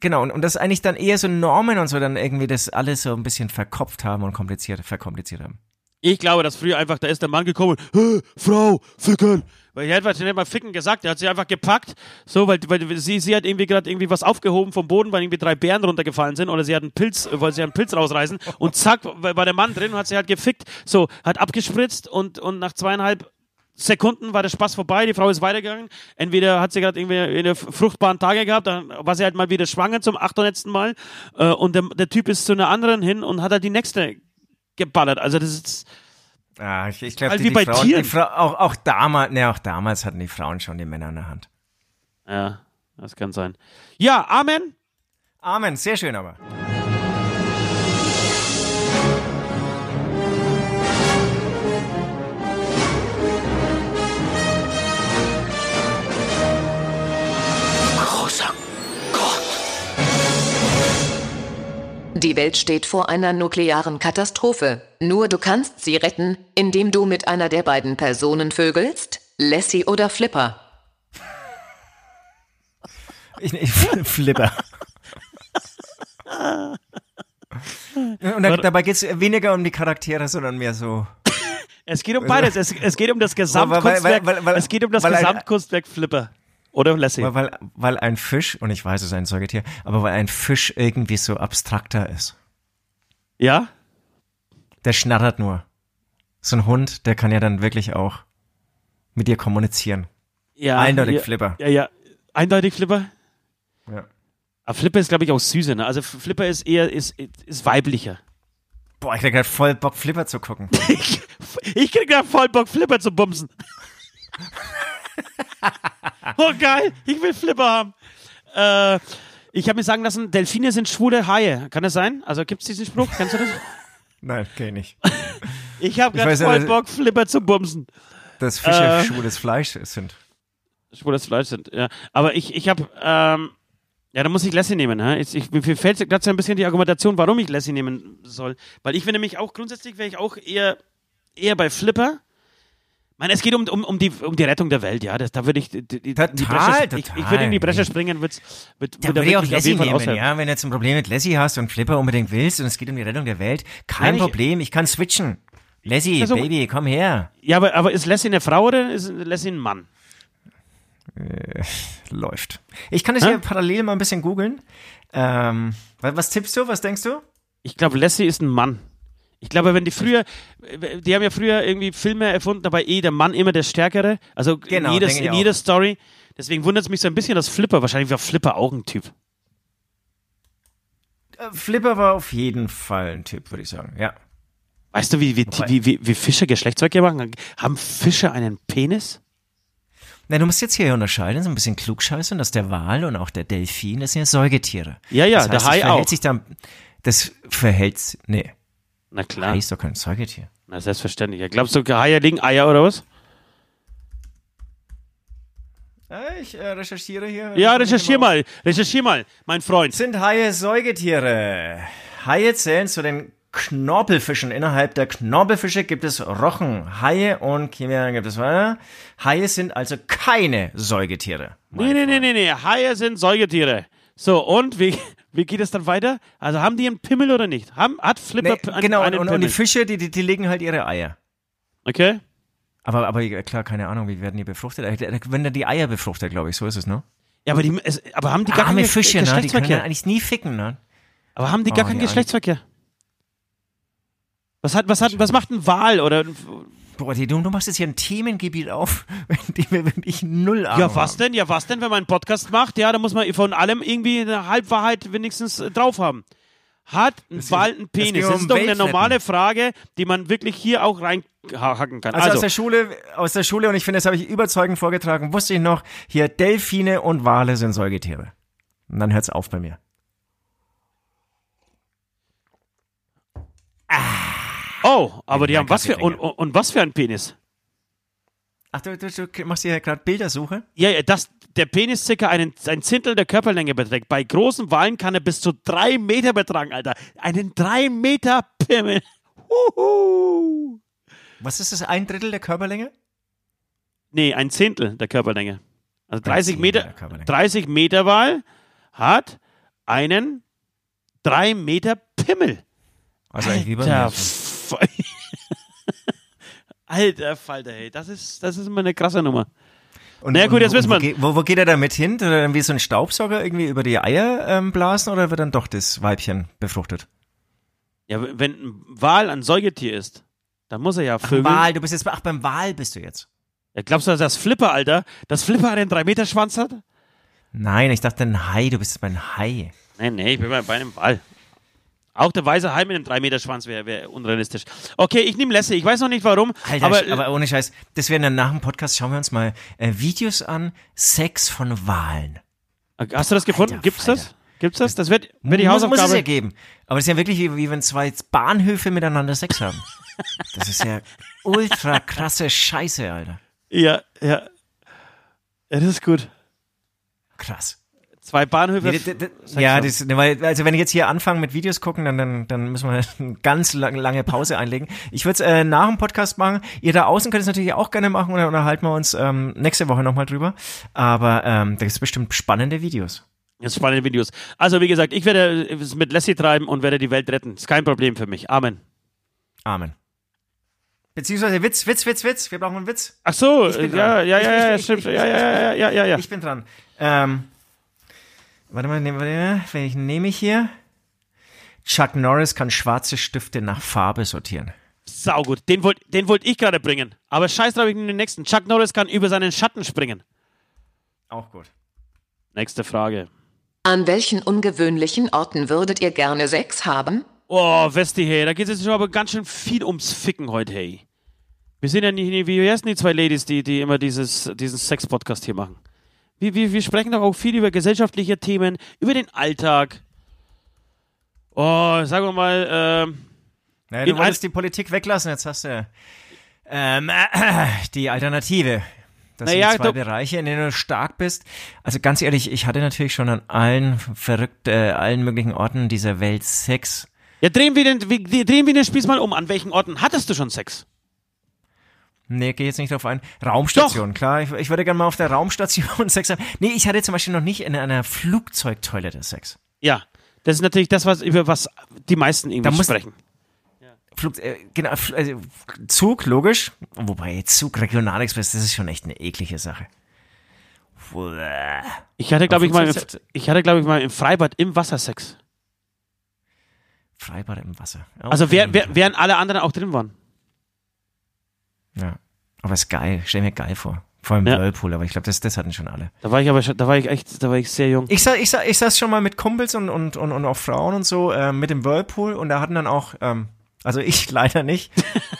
Genau, und, und das eigentlich dann eher so Normen und so dann irgendwie das alles so ein bisschen verkopft haben und kompliziert, verkompliziert haben. Ich glaube, dass früher einfach, da ist der Mann gekommen, "Hä, Frau, ficken. Weil er hat nicht mal ficken gesagt, er hat sie einfach gepackt, so, weil, weil sie, sie hat irgendwie gerade irgendwie was aufgehoben vom Boden, weil irgendwie drei Bären runtergefallen sind oder sie hat einen Pilz, wollte sie einen Pilz rausreißen und zack, war war der Mann drin und hat sie halt gefickt, so, hat abgespritzt und, und nach zweieinhalb Sekunden war der Spaß vorbei, die Frau ist weitergegangen. Entweder hat sie gerade irgendwie eine fruchtbaren Tage gehabt, dann war sie halt mal wieder schwanger zum 800. Mal äh, und der, der Typ ist zu einer anderen hin und hat halt die nächste geballert. Also das ist Ah, ich, ich glaube, Halt die, wie bei Frauen, Tieren. Frau, auch, auch damals, ne, auch damals hatten die Frauen schon die Männer in der Hand. Ja, das kann sein. Ja, Amen. Amen, sehr schön aber. Die Welt steht vor einer nuklearen Katastrophe. Nur du kannst sie retten, indem du mit einer der beiden Personen vögelst, Lassie oder Flipper. Ich, ich Flipper. Und da, dabei geht's weniger um die Charaktere, sondern mehr so. Es geht um beides. Es, es geht um das Gesamtkunstwerk. weil- weil- weil- es geht um das Gesamtkunstwerk Flipper. Oder Lassie. Weil, weil, weil ein Fisch, und ich weiß, es ist ein Säugetier, aber weil ein Fisch irgendwie so abstrakter ist. Ja? Der schnattert nur. So ein Hund, der kann ja dann wirklich auch mit dir kommunizieren. Ja. Eindeutig ja, Flipper. Ja, ja. Eindeutig Flipper. Ja. Aber Flipper ist, glaube ich, auch süßer. Ne? Also Flipper ist eher ist, ist weiblicher. Boah, ich krieg grad voll Bock, Flipper zu gucken. Ich, ich krieg da voll Bock, Flipper zu bumsen. oh, geil. Ich will Flipper haben. Äh, ich habe mir sagen lassen, Delfine sind schwule Haie. Kann das sein? Also gibt es diesen Spruch? Kennst du das? Nein, kenn ich nicht. Ich habe gerade ja, voll dass- Bock, Flipper zu bumsen. Dass Fische Äh. schwules Fleisch sind. Schwules Fleisch sind, ja. Aber ich, ich habe, ähm, ja, da muss ich Lassie nehmen. Hä? Ich, ich, mir fällt gerade so ein bisschen die Argumentation, warum ich Lassie nehmen soll. Weil ich finde nämlich auch, grundsätzlich wäre ich auch eher, eher bei Flipper. Ich meine, es geht um, um, um, die, um die Rettung der Welt, ja. Das, da würde ich die, die, die Total, ich, ich total. würde in die Bresche springen, wird's, wird, Da wird würde ich auch Lassie nehmen, aushelfen. ja. Wenn du jetzt ein Problem mit Lassie hast und Flipper unbedingt willst und es geht um die Rettung der Welt, kein Nein, ich- Problem, ich kann switchen. Lassie, Also- Baby, komm her. Ja, aber, aber ist Lassie eine Frau oder ist Lassie ein Mann? Läuft. Ich kann das hier parallel mal ein bisschen googeln. Ähm, wa- was tippst du? Was denkst du? Ich glaube, Lassie ist ein Mann. Ich glaube, wenn die früher, die haben ja früher irgendwie Filme erfunden, dabei eh der Mann immer der Stärkere. Also Genau, in, jedes, in jeder Story. Deswegen wundert es mich so ein bisschen, dass Flipper, wahrscheinlich war Flipper auch ein Typ. Äh, Flipper war auf jeden Fall ein Typ, würde ich sagen. Ja. Weißt du, wie, wie, wie, wie, wie Fische Geschlechtsverkehr machen? Haben Fische einen Penis? Na, du musst jetzt hier unterscheiden, so ein bisschen klugscheißern, dass der Wal und auch der Delfin, das sind ja Säugetiere. Ja, ja, das heißt, der Hai das verhält auch. sich dann, das verhält, nee, Na Hai klar. ist doch kein Säugetier. Na, selbstverständlich. Ja, Glaubst du, Haie legen Eier oder was? Ich äh, recherchiere hier. Ja, recherchier mal. Recherchier mal, mein Freund. Sind Haie Säugetiere? Haie zählen zu den Knorpelfischen. Innerhalb der Knorpelfische gibt es Rochen, Haie und Chimären gibt es weiter. Haie sind also keine Säugetiere. Nee, nee, nee, nee, nee. Haie sind Säugetiere. So, und wie, wie geht es dann weiter? Also haben die einen Pimmel oder nicht? Haben, hat Flipper Nee, einen, genau, und, einen und, Pimmel? und die Fische, die, die, die legen halt ihre Eier. okay. Aber, aber klar, keine Ahnung, wie werden die befruchtet? Äh, Wenn dann die Eier befruchtet, glaube ich, so ist es, ne? Ja, aber, die, es, aber haben die gar Arme keinen Fische, ne? Die können Geschlechtsverkehr? eigentlich nie ficken, ne? aber haben die gar Oh, keinen Geschlechtsverkehr? Was, hat, was, hat, was macht ein Wal oder ein Boah, du, machst jetzt hier ein Themengebiet auf, in dem wir wirklich null Ahnung Ja, was haben. denn? Ja, was denn, wenn man einen Podcast macht? Ja, da muss man von allem irgendwie eine Halbwahrheit wenigstens äh, drauf haben. Hat ein Wal einen Penis? Das um ist doch eine normale Frage, die man wirklich hier auch reinhacken kann. Also, Also, aus der Schule, aus der Schule, und ich finde, das habe ich überzeugend vorgetragen, wusste ich noch, hier Delfine und Wale sind Säugetiere. Und dann hört's auf bei mir. Oh, aber die haben was für, und, und, und was für ein Penis? Ach, du, du, du machst hier gerade Bildersuche? Ja, ja, das, der Penis circa einen, ein Zehntel der Körperlänge beträgt. Bei großen Walen kann er bis zu drei Meter betragen, Alter. Einen drei Meter Pimmel. Huhu. Was ist das, ein Drittel der Körperlänge? Nee, ein Zehntel der Körperlänge. Also 30 Zehntel Meter, der Körperlänge. 30 Meter Wal hat einen drei Meter Pimmel. Also eigentlich wie bei Alter, mir. Alter Falter, hey, das ist, das ist immer eine krasse Nummer. Und, Na ja, gut, jetzt wissen wo, wir- geht- Wo, wo geht er damit hin? Oder dann wie so ein Staubsauger irgendwie über die Eier ähm, blasen oder wird dann doch das Weibchen befruchtet? Ja, wenn ein Wal ein Säugetier ist, dann muss er ja Ach, Vögel. Wal, du bist jetzt, ach, beim Wal bist du jetzt. Ja, glaubst du, dass das Flipper, Alter, das Flipper einen 3-Meter-Schwanz hat? Nein, ich dachte ein Hai, du bist jetzt beim Hai. Nee, nee, ich bin bei einem Wal. Auch der weiße Hai mit einem 3-Meter-Schwanz wäre wär unrealistisch. Okay, ich nehme Lassie. Ich weiß noch nicht warum, Alter, aber, aber, ohne Scheiß, das werden dann nach dem Podcast, schauen wir uns mal äh, Videos an, Sex von Walen. hast du das gefunden? Alter Gibt's das? Falter. Gibt's das? Das wird, wird die muss, muss es ja Hausaufgabe. geben. Aber es ist ja wirklich wie, wie wenn zwei Bahnhöfe miteinander Sex haben. Das ist ja ultra krasse Scheiße, Alter. Ja, ja. Ja, das ist gut. Krass. Zwei Bahnhöfe. Nee, ja, das, ne, weil, also wenn ich jetzt hier anfange mit Videos gucken, dann, dann, dann müssen wir eine ganz lang, lange Pause einlegen. Ich würde es äh, nach dem Podcast machen. Ihr da außen könnt es natürlich auch gerne machen oder unterhalten wir uns ähm, nächste Woche nochmal drüber. Aber ähm, da gibt es bestimmt spannende Videos. Das spannende Videos. Also, wie gesagt, ich werde es mit Lassie treiben und werde die Welt retten. Ist kein Problem für mich. Amen. Amen. Beziehungsweise Witz, Witz, Witz, Witz. Wir brauchen einen Witz. Ach so, Ich bin ja, dran. ja, ja, stimmt. Ja, ja, ja, ja, ja, ja. Ich bin dran. Ähm, warte mal, nehmen wir, welchen nehme ich hier? Chuck Norris kann schwarze Stifte nach Farbe sortieren. Saugut. Den wollte den wollt ich gerade bringen. Aber scheiß drauf, ich nehme den nächsten. Chuck Norris kann über seinen Schatten springen. Auch gut. Nächste Frage. An welchen ungewöhnlichen Orten würdet ihr gerne Sex haben? Oh, Westi, hey, da geht es jetzt schon aber ganz schön viel ums Ficken heute, hey. Wir sind ja nicht, wie heißen die zwei Ladies, die, die immer dieses, diesen Sex-Podcast hier machen? Wir, wir, wir sprechen doch auch viel über gesellschaftliche Themen, über den Alltag. Oh, sagen wir mal, ähm, Naja, du wolltest die Politik weglassen, jetzt hast du ähm, äh, die Alternative. Das Naja, sind zwei Bereiche, in denen du stark bist. Also ganz ehrlich, ich hatte natürlich schon an allen verrückt, äh, allen möglichen Orten dieser Welt Sex. ja, drehen wir, den, drehen wir den Spieß mal um. An welchen Orten hattest du schon Sex? Nee, geh jetzt nicht drauf ein. Raumstation, klar. Ich, ich würde gerne mal auf der Raumstation Sex haben. Nee, ich hatte zum Beispiel noch nicht in einer Flugzeugtoilette Sex. Ja, das ist natürlich das, was, über was die meisten irgendwie Da muss- sprechen. Flug, äh, genau, also Zug, logisch. Wobei, Zug, Regionalexpress, das ist schon echt eine eklige Sache. Ich hatte, glaube ich, mal, im, ich hatte, glaube ich, mal im Freibad im Wasser Sex. Freibad im Wasser. Also Okay. wer, wer, während alle anderen auch drin waren. Ja. Aber ist geil, stell mir geil vor. Vor allem Ja. Whirlpool, aber ich glaube, das, das hatten schon alle. Da war ich aber schon, da war ich echt, da war ich sehr jung. Ich, sa, ich, sa, ich saß schon mal mit Kumpels und, und, und, und auch Frauen und so äh, mit dem Whirlpool und da hatten dann auch, ähm, also ich leider nicht,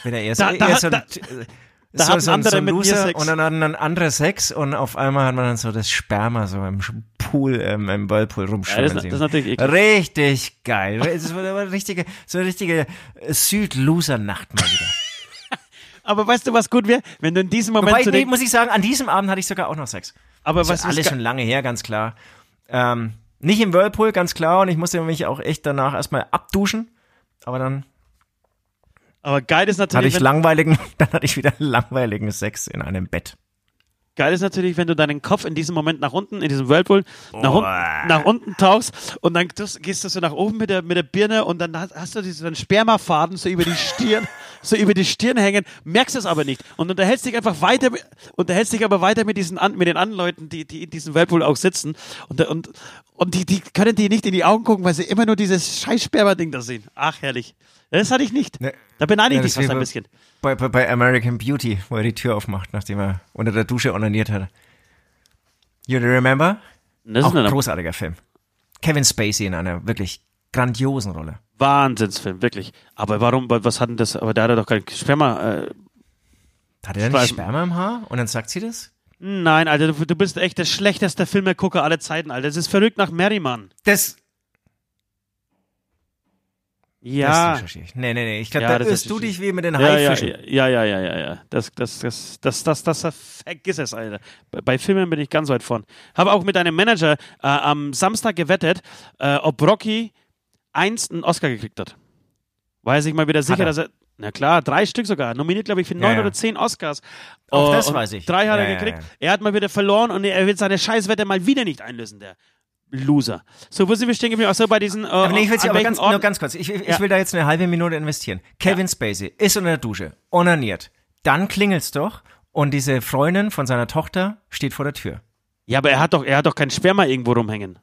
bin ja eher so, Da- da- so, da- ein- äh, da so, hatten so, andere so ein Loser Sex. und dann hatten dann andere Sex und auf einmal hat man dann so das Sperma so im Pool, ähm, im Whirlpool Ja, rumschwimmen das, das sehen. ist natürlich eklig. Richtig geil. Es war eine richtige, so eine richtige Süd-Loser-Nacht mal wieder. Aber weißt du, was gut wäre? Wenn du in diesem Moment Wobei, zu nee, muss ich sagen, an diesem Abend hatte ich sogar auch noch Sex. aber Das was ist alles schon lange her, ganz klar. Ähm, nicht im Whirlpool, ganz klar. Und ich musste mich auch echt danach erstmal abduschen. Aber dann aber geil ist hatte natürlich, ich wenn, langweiligen, dann hatte ich wieder langweiligen Sex in einem Bett. geil ist natürlich, wenn du deinen Kopf in diesem Moment nach unten, in diesem Whirlpool, nach, unten, nach unten tauchst und dann tust, gehst du so nach oben mit der, mit der Birne und dann hast, hast du diesen Spermafaden so über die Stirn so über die Stirn hängen, merkst es aber nicht und unterhältst dich einfach weiter, unterhältst dich aber weiter mit diesen mit den anderen Leuten, die, die in diesem Whirlpool auch sitzen und, und, und die, die können dir nicht in die Augen gucken, weil sie immer nur dieses scheiß Sperma-Ding da sehen. Ach, herrlich. Das hatte ich nicht. Ne. Da beneide ich Ja, dich das fast ein bisschen. Bei, bei, bei American Beauty, wo er die Tür aufmacht, nachdem er unter der Dusche onaniert hat. You remember? Das Auch ein großartiger Film. Kevin Spacey in einer wirklich grandiosen Rolle. Wahnsinnsfilm, wirklich. Aber warum, was hat denn das, aber da hat er doch kein Sperma, äh, Hat er nicht Streifen. Sperma im Haar? Und dann sagt sie das? Nein, Alter, du, du bist echt der schlechteste Filmegucker aller Zeiten, Alter. Das ist verrückt nach Merriman. Das, Ja. das ich. Nee, nee, nee. Ich glaube, Ja, da das irrst du dich wie mit den Haifischen. ja, ja, ja, ja, ja. Das, das, das, das, das, das, das, vergiss es, Alter. Bei, bei Filmen bin ich ganz weit vorn. Habe auch mit einem Manager äh, am Samstag gewettet, äh, ob Rocky einst einen Oscar gekriegt hat. War er sich mal wieder sicher, er. dass er. Na klar, drei Stück sogar. Nominiert, glaube ich, für neun ja. oder zehn Oscars. Auch Oh, das weiß ich. Drei hat Ja, er ja, gekriegt. ja. Er hat mal wieder verloren und er wird seine Scheißwette mal wieder nicht einlösen, der Loser. So, wo sind wir stehen geblieben? Ach so, bei diesen. Äh, Aber nee, ich will aber ganz, nur ganz kurz. Ich, Ja. ich will da jetzt eine halbe Minute investieren. Kevin Spacey ist unter der Dusche, onaniert. Dann klingelt's doch und diese Freundin von seiner Tochter steht vor der Tür. Ja, aber er hat doch, er hat doch kein Sperma irgendwo rumhängen.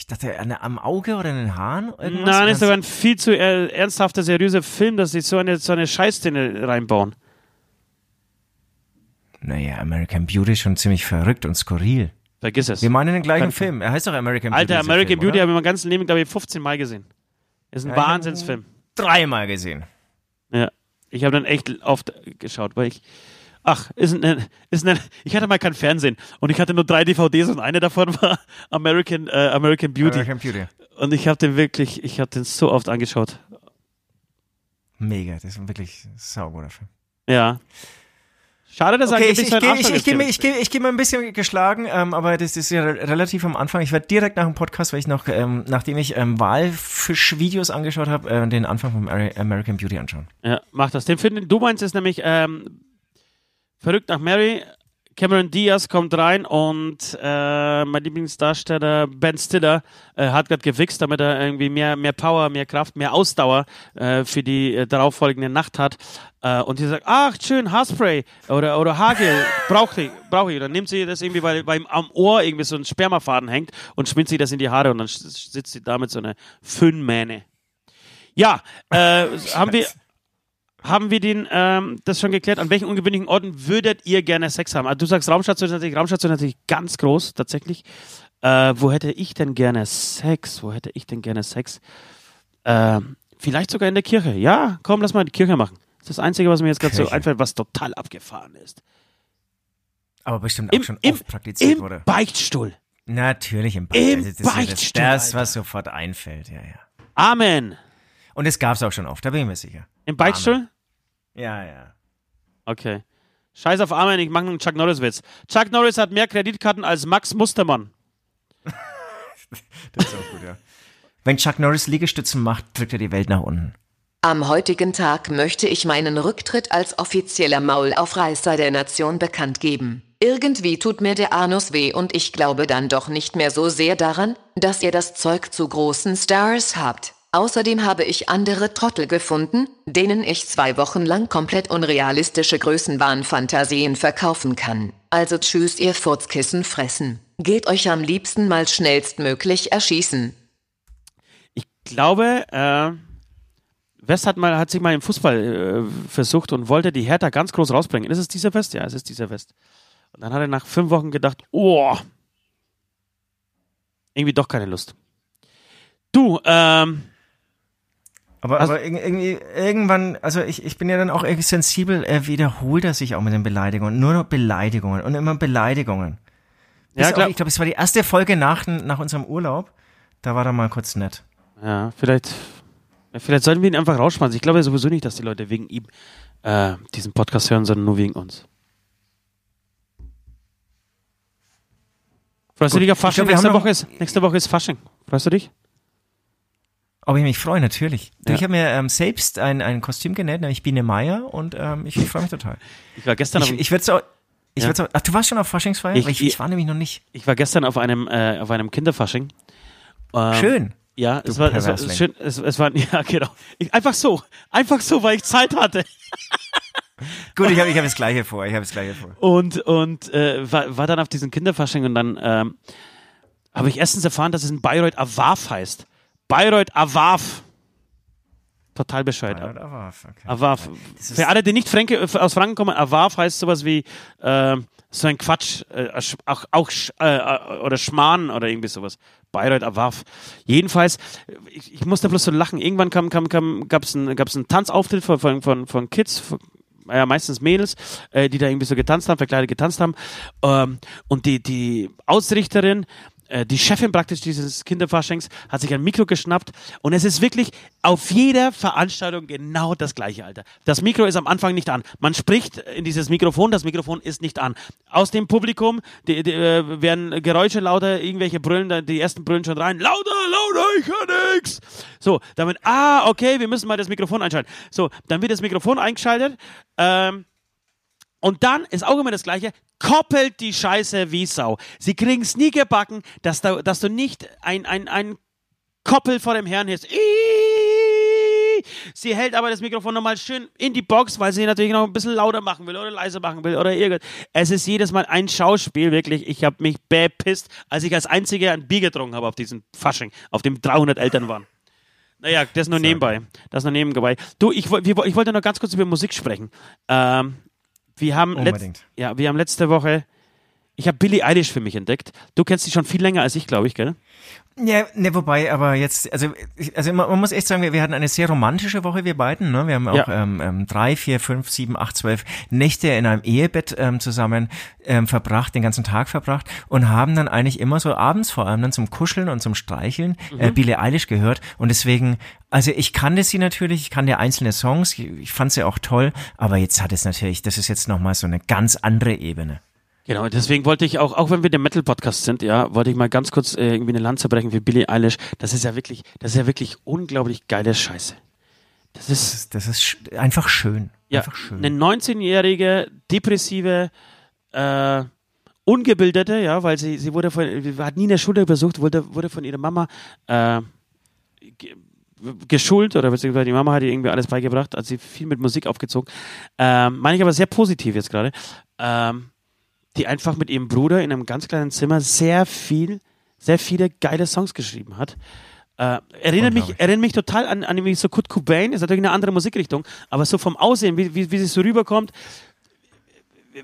Ich dachte, an, am Auge oder in den Haaren? Irgendwas? Nein, Und ist aber ein viel zu ernsthafter, seriöser Film, dass sie so eine, so eine Scheißszene reinbauen. Naja, American Beauty ist schon ziemlich verrückt und skurril. Vergiss es. Wir meinen den gleichen Film. Er heißt doch American Beauty. Alter, American Film, Beauty habe ich mein ganzes Leben, glaube ich, 15 Mal gesehen. Ist ein Ja, Wahnsinnsfilm. Dreimal gesehen. Ja. Ich habe dann echt oft geschaut, weil ich. Ach, ist ein, ist ein, ich hatte mal kein Fernsehen und ich hatte nur drei DVDs und eine davon war American, äh, American Beauty. American Beauty. Und ich habe den wirklich, ich habe den so oft angeschaut. Mega, das ist ein wirklich sauguter Film. Ja. Schade, dass er Okay, ich, angeblich ich, ich, ich, ich, gehe ich, geh, ich geh mir ein bisschen geschlagen, ähm, aber das ist ja re- relativ am Anfang. Ich werde direkt nach dem Podcast, weil ich noch, ähm, nachdem ich ähm, Walfisch-Videos angeschaut habe, äh, den Anfang von Ameri- American Beauty anschauen. Ja, mach das. Den Film, den du meinst, ist nämlich ähm, Verrückt nach Mary. Cameron Diaz kommt rein und äh, mein Lieblingsdarsteller Ben Stiller äh, hat gerade gewichst, damit er irgendwie mehr, mehr Power, mehr Kraft, mehr Ausdauer äh, für die äh, darauffolgende Nacht hat. Äh, und die sagt, ach schön, Haarspray oder, oder Haargel, brauche ich, brauche ich. Dann nimmt sie das irgendwie, weil beim am Ohr irgendwie so ein Spermafaden hängt und schminkt sie das in die Haare und dann sitzt sie damit so eine Föhnmähne. Ja, äh, haben wir haben wir den, ähm, das schon geklärt? An welchen ungewöhnlichen Orten würdet ihr gerne Sex haben? Also du sagst Raumstation ist natürlich, Raumstation natürlich ganz groß, tatsächlich. Äh, wo hätte ich denn gerne Sex? Wo hätte ich denn gerne Sex? Ähm, vielleicht sogar in der Kirche. Ja, komm, lass mal die Kirche machen. Das ist das Einzige, was mir jetzt gerade so einfällt, was total abgefahren ist. Aber bestimmt auch Im, schon im, oft praktiziert im wurde. Beichtstuhl. Natürlich im, Im das das, Beichtstuhl, das, Alter. was sofort einfällt, ja, ja. Amen. Und es gab's auch schon oft, da bin ich mir sicher. Im Beichtstuhl? Ja, ja. Okay. Scheiß auf Amen, ich mache einen Chuck Norris-Witz. Chuck Norris hat mehr Kreditkarten als Max Mustermann. Das ist auch gut, ja. Wenn Chuck Norris Liegestützen macht, drückt er die Welt nach unten. Am heutigen Tag möchte ich meinen Rücktritt als offizieller Maulaufreißer der Nation bekannt geben. Irgendwie tut mir der Anus weh und ich glaube dann doch nicht mehr so sehr daran, dass ihr das Zeug zu großen Stars habt. Außerdem habe ich andere Trottel gefunden, denen ich zwei Wochen lang komplett unrealistische Größenwahnfantasien verkaufen kann. Also tschüss ihr Furzkissen fressen. Geht euch am liebsten mal schnellstmöglich erschießen. Ich glaube, äh, West hat, mal, hat sich mal im Fußball äh, versucht und wollte die Hertha ganz groß rausbringen. Ist es dieser West? Ja, es ist dieser West. Und dann hat er nach fünf Wochen gedacht, oh, irgendwie doch keine Lust. Du, ähm, Aber, Also- aber irg- irgendwie, irgendwann, also ich, ich bin ja dann auch irgendwie sensibel, er wiederholt er sich auch mit den Beleidigungen. Nur noch Beleidigungen und immer Beleidigungen. ja, klar. Auch, ich glaube, es war die erste Folge nach, nach unserem Urlaub. Da war er mal kurz nett. Ja, vielleicht, ja, vielleicht sollten wir ihn einfach rausschmeißen. Ich glaube sowieso nicht, dass die Leute wegen ihm äh, diesen Podcast hören, sondern nur wegen uns. Freust du dich auf Fasching? glaub, nächste, Woche ist, nächste Woche ist Fasching. Freust du dich? Ob ich mich freue, natürlich. Ja. Ich habe mir ähm, selbst ein, ein Kostüm genäht, nämlich Biene Meier, und ähm, ich, ich freue mich total. Ich war gestern Ich, auf, ich werde auch. Ich Ja. auch, ach, du warst schon auf Faschingsfeier? Ich- Ich, ich, war nämlich noch nicht. ich war gestern auf einem, äh, auf einem Kinderfasching. Ähm, Schön. Ja, es war, es war schön, es, es war, ja, genau. Ich, einfach so, einfach so, weil ich Zeit hatte. Gut, ich habe ich hab das Gleiche vor. Ich habe das Gleiche vor. Und, und äh, war, war dann auf diesen Kinderfasching und dann ähm, habe ich erstens erfahren, dass es in Bayreuth Awaf heißt. Bayreuth Awaf. Total bescheuert. Okay. Awaf. Für alle, die nicht Fränke, äh, aus Franken kommen, Awaf heißt sowas wie äh, so ein Quatsch, äh, auch, auch äh, äh, oder Schmarrn oder irgendwie sowas. Bayreuth Awaf. Jedenfalls, ich, ich musste bloß so lachen. Irgendwann kam, kam, kam, gab es einen, gab's einen Tanzauftritt von, von, von, von Kids, von, ja, meistens Mädels, äh, die da irgendwie so getanzt haben, verkleidet getanzt haben. Ähm, und die, die Ausrichterin, äh, die Chefin praktisch dieses Kinderfaschings, hat sich ein Mikro geschnappt. Und es ist wirklich auf jeder Veranstaltung genau das gleiche, Alter. Das Mikro ist am Anfang nicht an. Man spricht in dieses Mikrofon, das Mikrofon ist nicht an. Aus dem Publikum die, die, äh, werden Geräusche lauter, irgendwelche brüllen, die ersten brüllen schon rein. Lauter, lauter, ich höre nix. So, damit, ah, okay, wir müssen mal das Mikrofon einschalten. So, dann wird das Mikrofon eingeschaltet. Ähm, und dann ist auch immer das Gleiche, koppelt die Scheiße wie Sau. Sie kriegen es nie gebacken, dass, da, dass du nicht ein, ein, ein Koppel vor dem Herrn hörst. Sie hält aber das Mikrofon nochmal schön in die Box, weil sie natürlich noch ein bisschen lauter machen will oder leiser machen will oder irgendwas. Es ist jedes Mal ein Schauspiel, wirklich. Ich habe mich bepisst, als ich als Einziger ein Bier getrunken habe auf diesem Fasching, auf dem 300 Eltern waren. Naja, das nur nebenbei. Das nur nebenbei. Du, ich, ich wollte noch ganz kurz über Musik sprechen. Ähm, wir haben, Unbedingt. ja, wir haben letzte Woche, ich habe Billie Eilish für mich entdeckt. Du kennst sie schon viel länger als ich, glaube ich, gell? Ja, ne, wobei, aber jetzt, also, also man, man muss echt sagen, wir, wir hatten eine sehr romantische Woche, wir beiden. Ne? Wir haben auch Ja. ähm, ähm, drei, vier, fünf, sieben, acht, zwölf Nächte in einem Ehebett ähm, zusammen ähm, verbracht, den ganzen Tag verbracht und haben dann eigentlich immer so abends vor allem dann zum Kuscheln und zum Streicheln Mhm. äh, Billie Eilish gehört. Und deswegen, also ich kannte sie natürlich, ich kannte einzelne Songs, ich, fand sie auch toll, aber jetzt hat es natürlich, das ist jetzt nochmal so eine ganz andere Ebene. Genau, deswegen wollte ich auch, auch wenn wir der Metal-Podcast sind, ja, wollte ich mal ganz kurz äh, irgendwie eine Lanze brechen für Billie Eilish. Das ist ja wirklich, das ist ja wirklich unglaublich geile Scheiße. Das ist, Das ist, das ist sch- einfach schön. ja, Einfach schön. eine 19-jährige, depressive, äh, ungebildete, ja, weil sie, sie wurde von, hat nie eine Schule besucht, wurde, wurde von ihrer Mama äh, geschult oder beziehungsweise die Mama hat ihr irgendwie alles beigebracht, hat sie viel mit Musik aufgezogen. Ähm, meine ich aber sehr positiv jetzt gerade. Ähm, die einfach mit ihrem Bruder in einem ganz kleinen Zimmer sehr viel, sehr viele geile Songs geschrieben hat. Äh, erinnert, mich, erinnert mich total an, an irgendwie so Kurt Cobain, ist natürlich eine andere Musikrichtung, aber so vom Aussehen, wie, wie, wie sie so rüberkommt,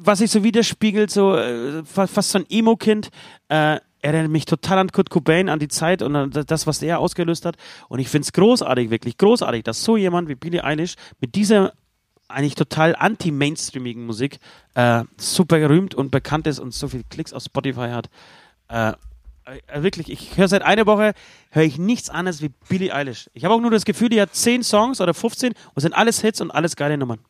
was sich so widerspiegelt, so äh, fa- fast so ein Emo-Kind, äh, erinnert mich total an Kurt Cobain, an die Zeit und an das, was er ausgelöst hat. Und ich finde es großartig, wirklich großartig, dass so jemand wie Billie Eilish mit dieser eigentlich total anti-mainstreamigen Musik äh, super gerühmt und bekannt ist und so viele Klicks auf Spotify hat. Äh, äh, wirklich, ich höre seit einer Woche, höre ich nichts anderes wie Billie Eilish. Ich habe auch nur das Gefühl, die hat 10 Songs oder 15 und sind alles Hits und alles geile Nummern.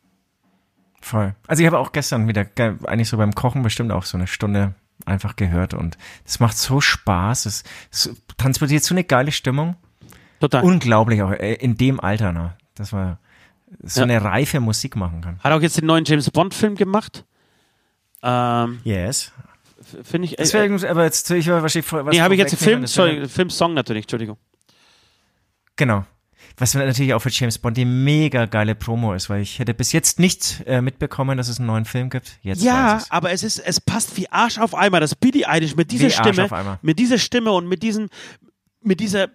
Voll. Also ich habe auch gestern wieder, ge- eigentlich so beim Kochen bestimmt auch so eine Stunde einfach gehört und es macht so Spaß, es, es transportiert so eine geile Stimmung. Total. Unglaublich auch äh, in dem Alter, ne? Dass man so Ja. eine reife Musik machen kann. Hat auch jetzt den neuen James Bond-Film gemacht. Ähm, Yes. Finde ich. Äh, Deswegen, aber jetzt ich war wahrscheinlich was nee, habe ich jetzt den Film, sorry, Film-Song natürlich, Entschuldigung. Genau. Was natürlich auch für James Bond die mega geile Promo ist, weil ich hätte bis jetzt nicht äh, mitbekommen, dass es einen neuen Film gibt. Jetzt Ja, aber es ist, es passt wie Arsch auf Eimer, das Billie Eilish mit dieser Wie Stimme, mit dieser Stimme und mit diesem, mit dieser,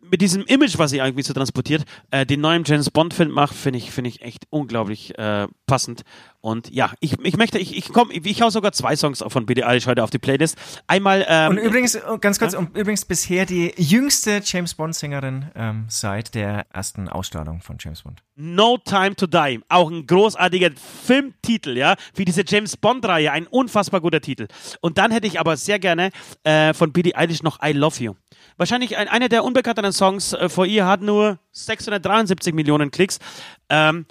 mit diesem Image, was sie irgendwie so transportiert, äh, den neuen James Bond Film macht, finde ich, finde ich echt unglaublich äh, passend. Und ja, ich, ich möchte, ich, ich komm, ich, hau sogar zwei Songs von Billie Eilish heute auf die Playlist. Einmal, ähm, Und übrigens, oh, ganz kurz, und übrigens bisher die jüngste James Bond-Sängerin ähm, seit der ersten Ausstrahlung von James Bond. No Time to Die. Auch ein großartiger Filmtitel, ja, wie diese James Bond-Reihe. Ein unfassbar guter Titel. Und dann hätte ich aber sehr gerne äh, von Billie Eilish noch I Love You. Wahrscheinlich ein, einer der unbekannteren Songs äh, vor ihr hat nur 673 Millionen Klicks. Ähm,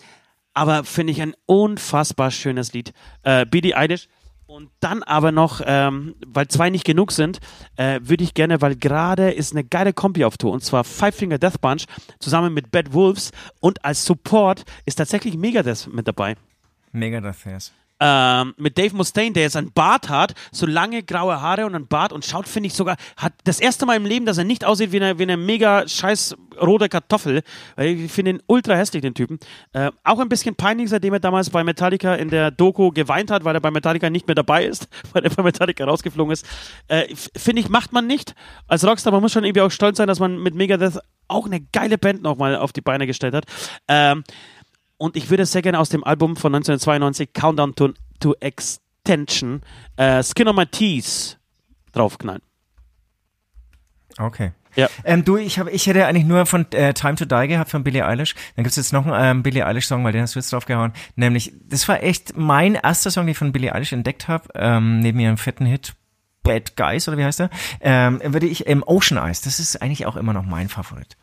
aber finde ich ein unfassbar schönes Lied. Äh, Billie Eilish. Und dann aber noch, ähm, weil zwei nicht genug sind, äh, würde ich gerne, weil gerade ist eine geile Kombi auf Tour und zwar Five Finger Death Punch zusammen mit Bad Wolves und als Support ist tatsächlich Megadeth mit dabei. Mega Affairs. Ähm, mit Dave Mustaine, der jetzt einen Bart hat, so lange graue Haare und einen Bart und schaut, finde ich sogar, hat das erste Mal im Leben, dass er nicht aussieht wie eine, wie eine mega scheiß rote Kartoffel. Ich finde ihn ultra hässlich, den Typen. Äh, auch ein bisschen peinlich, seitdem er damals bei Metallica in der Doku geweint hat, weil er bei Metallica nicht mehr dabei ist, weil er bei Metallica rausgeflogen ist. Äh, finde ich, macht man nicht. Als Rockstar, man muss schon irgendwie auch stolz sein, dass man mit Megadeth auch eine geile Band nochmal auf die Beine gestellt hat. Ähm, und ich würde sehr gerne aus dem Album von 1992 Countdown to, to Extension äh, Skin on My Teeth draufknallen. Okay. Ja. Ähm, du, ich, hab, ich hätte eigentlich nur von äh, Time to Die gehabt von Billie Eilish. Dann gibt's jetzt noch einen ähm, Billie Eilish-Song, weil den hast du jetzt draufgehauen. Nämlich, das war echt mein erster Song, den ich von Billie Eilish entdeckt habe, ähm, neben ihrem fetten Hit Bad Guys, oder wie heißt der? Ähm, würde ich, ähm, Ocean Eyes, das ist eigentlich auch immer noch mein Favorit.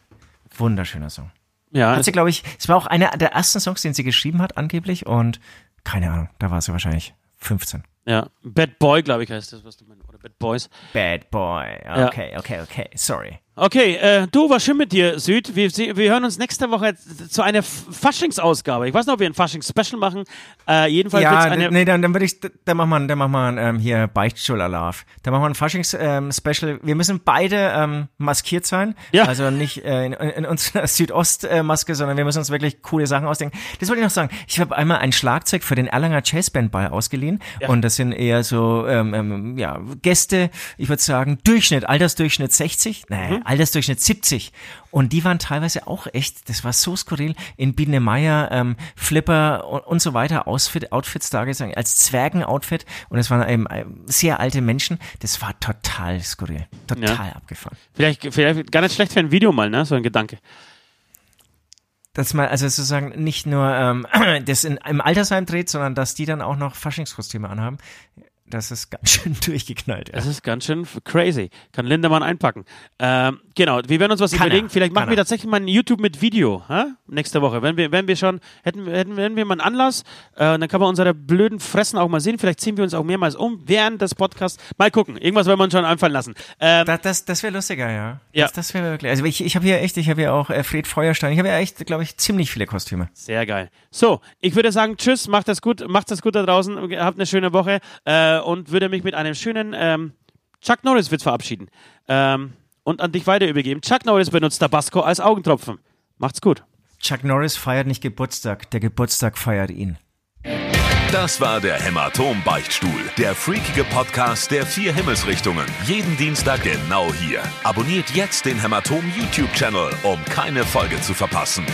Wunderschöner Song. Ja, Hat sie, glaube ich, es war auch einer der ersten Songs, den sie geschrieben hat, angeblich. Und keine Ahnung, da war sie wahrscheinlich 15. ja. Bad Boy, glaube ich, heißt das, was du meinst. Oder Bad Boys. Bad Boy. Okay, okay, okay. Sorry. Okay, äh, du, war schön mit dir, Süd. Wir, wir hören uns nächste Woche zu einer Faschingsausgabe. Ich weiß noch, ob wir ein Faschings-Special machen. Äh, jedenfalls Ja, eine. nee, dann, dann würde ich, dann machen wir, dann machen wir ähm, hier Beichtstuhl-Alarv. Dann machen wir ein Faschings-Special. wir müssen beide ähm, maskiert sein. Ja. Also nicht äh, in, in unserer Südost-Maske, sondern wir müssen uns wirklich coole Sachen ausdenken. Das wollte ich noch sagen. Ich habe einmal ein Schlagzeug für den Erlanger Jazzband Ball ausgeliehen. Und das sind eher so ähm, ähm, ja, Gäste, ich würde sagen, Durchschnitt, Altersdurchschnitt 60, nee, Altersdurchschnitt 70. Und die waren teilweise auch echt, das war so skurril, in Biene Meier, ähm, Flipper und, und so weiter Outfit, Outfits dargestellt, als Zwergen-Outfit. Und es waren eben äh, sehr alte Menschen. Das war total skurril, total abgefahren. Vielleicht, vielleicht gar nicht schlecht für ein Video mal, ne? So ein Gedanke. Dass man also sozusagen nicht nur ähm, das in, im Altersheim dreht, sondern dass die dann auch noch Faschingskostüme anhaben. Das ist ganz schön durchgeknallt. Ja. Das ist ganz schön crazy. Kann Lindemann einpacken. Ähm, genau, wir werden uns was Kann überlegen. er, Vielleicht machen kann wir er. tatsächlich mal ein YouTube mit Video hä? nächste Woche. Wenn wir, wenn wir schon, hätten, hätten, hätten wir mal einen Anlass, äh, dann kann man unsere blöden Fressen auch mal sehen. Vielleicht ziehen wir uns auch mehrmals um während des Podcasts. Mal gucken. Irgendwas werden wir uns schon einfallen lassen. Ähm, Das, das, das wäre lustiger, ja. Ja. Das, das wäre wirklich. Also ich, ich habe hier echt, ich habe hier auch äh, Fred Feuerstein. Ich habe ja echt, glaube ich, ziemlich viele Kostüme. Sehr geil. So, ich würde sagen, tschüss, macht das gut, macht das gut da draußen, habt eine schöne Woche äh, und würde mich mit einem schönen ähm, Chuck Norris-Witz verabschieden ähm, und an dich weiter übergeben. Chuck Norris benutzt Tabasco als Augentropfen. Macht's gut. Chuck Norris feiert nicht Geburtstag, der Geburtstag feiert ihn. Das war der Hämatom-Beichtstuhl, der freakige Podcast der vier Himmelsrichtungen. Jeden Dienstag genau hier. Abonniert jetzt den Hämatom YouTube-Channel, um keine Folge zu verpassen.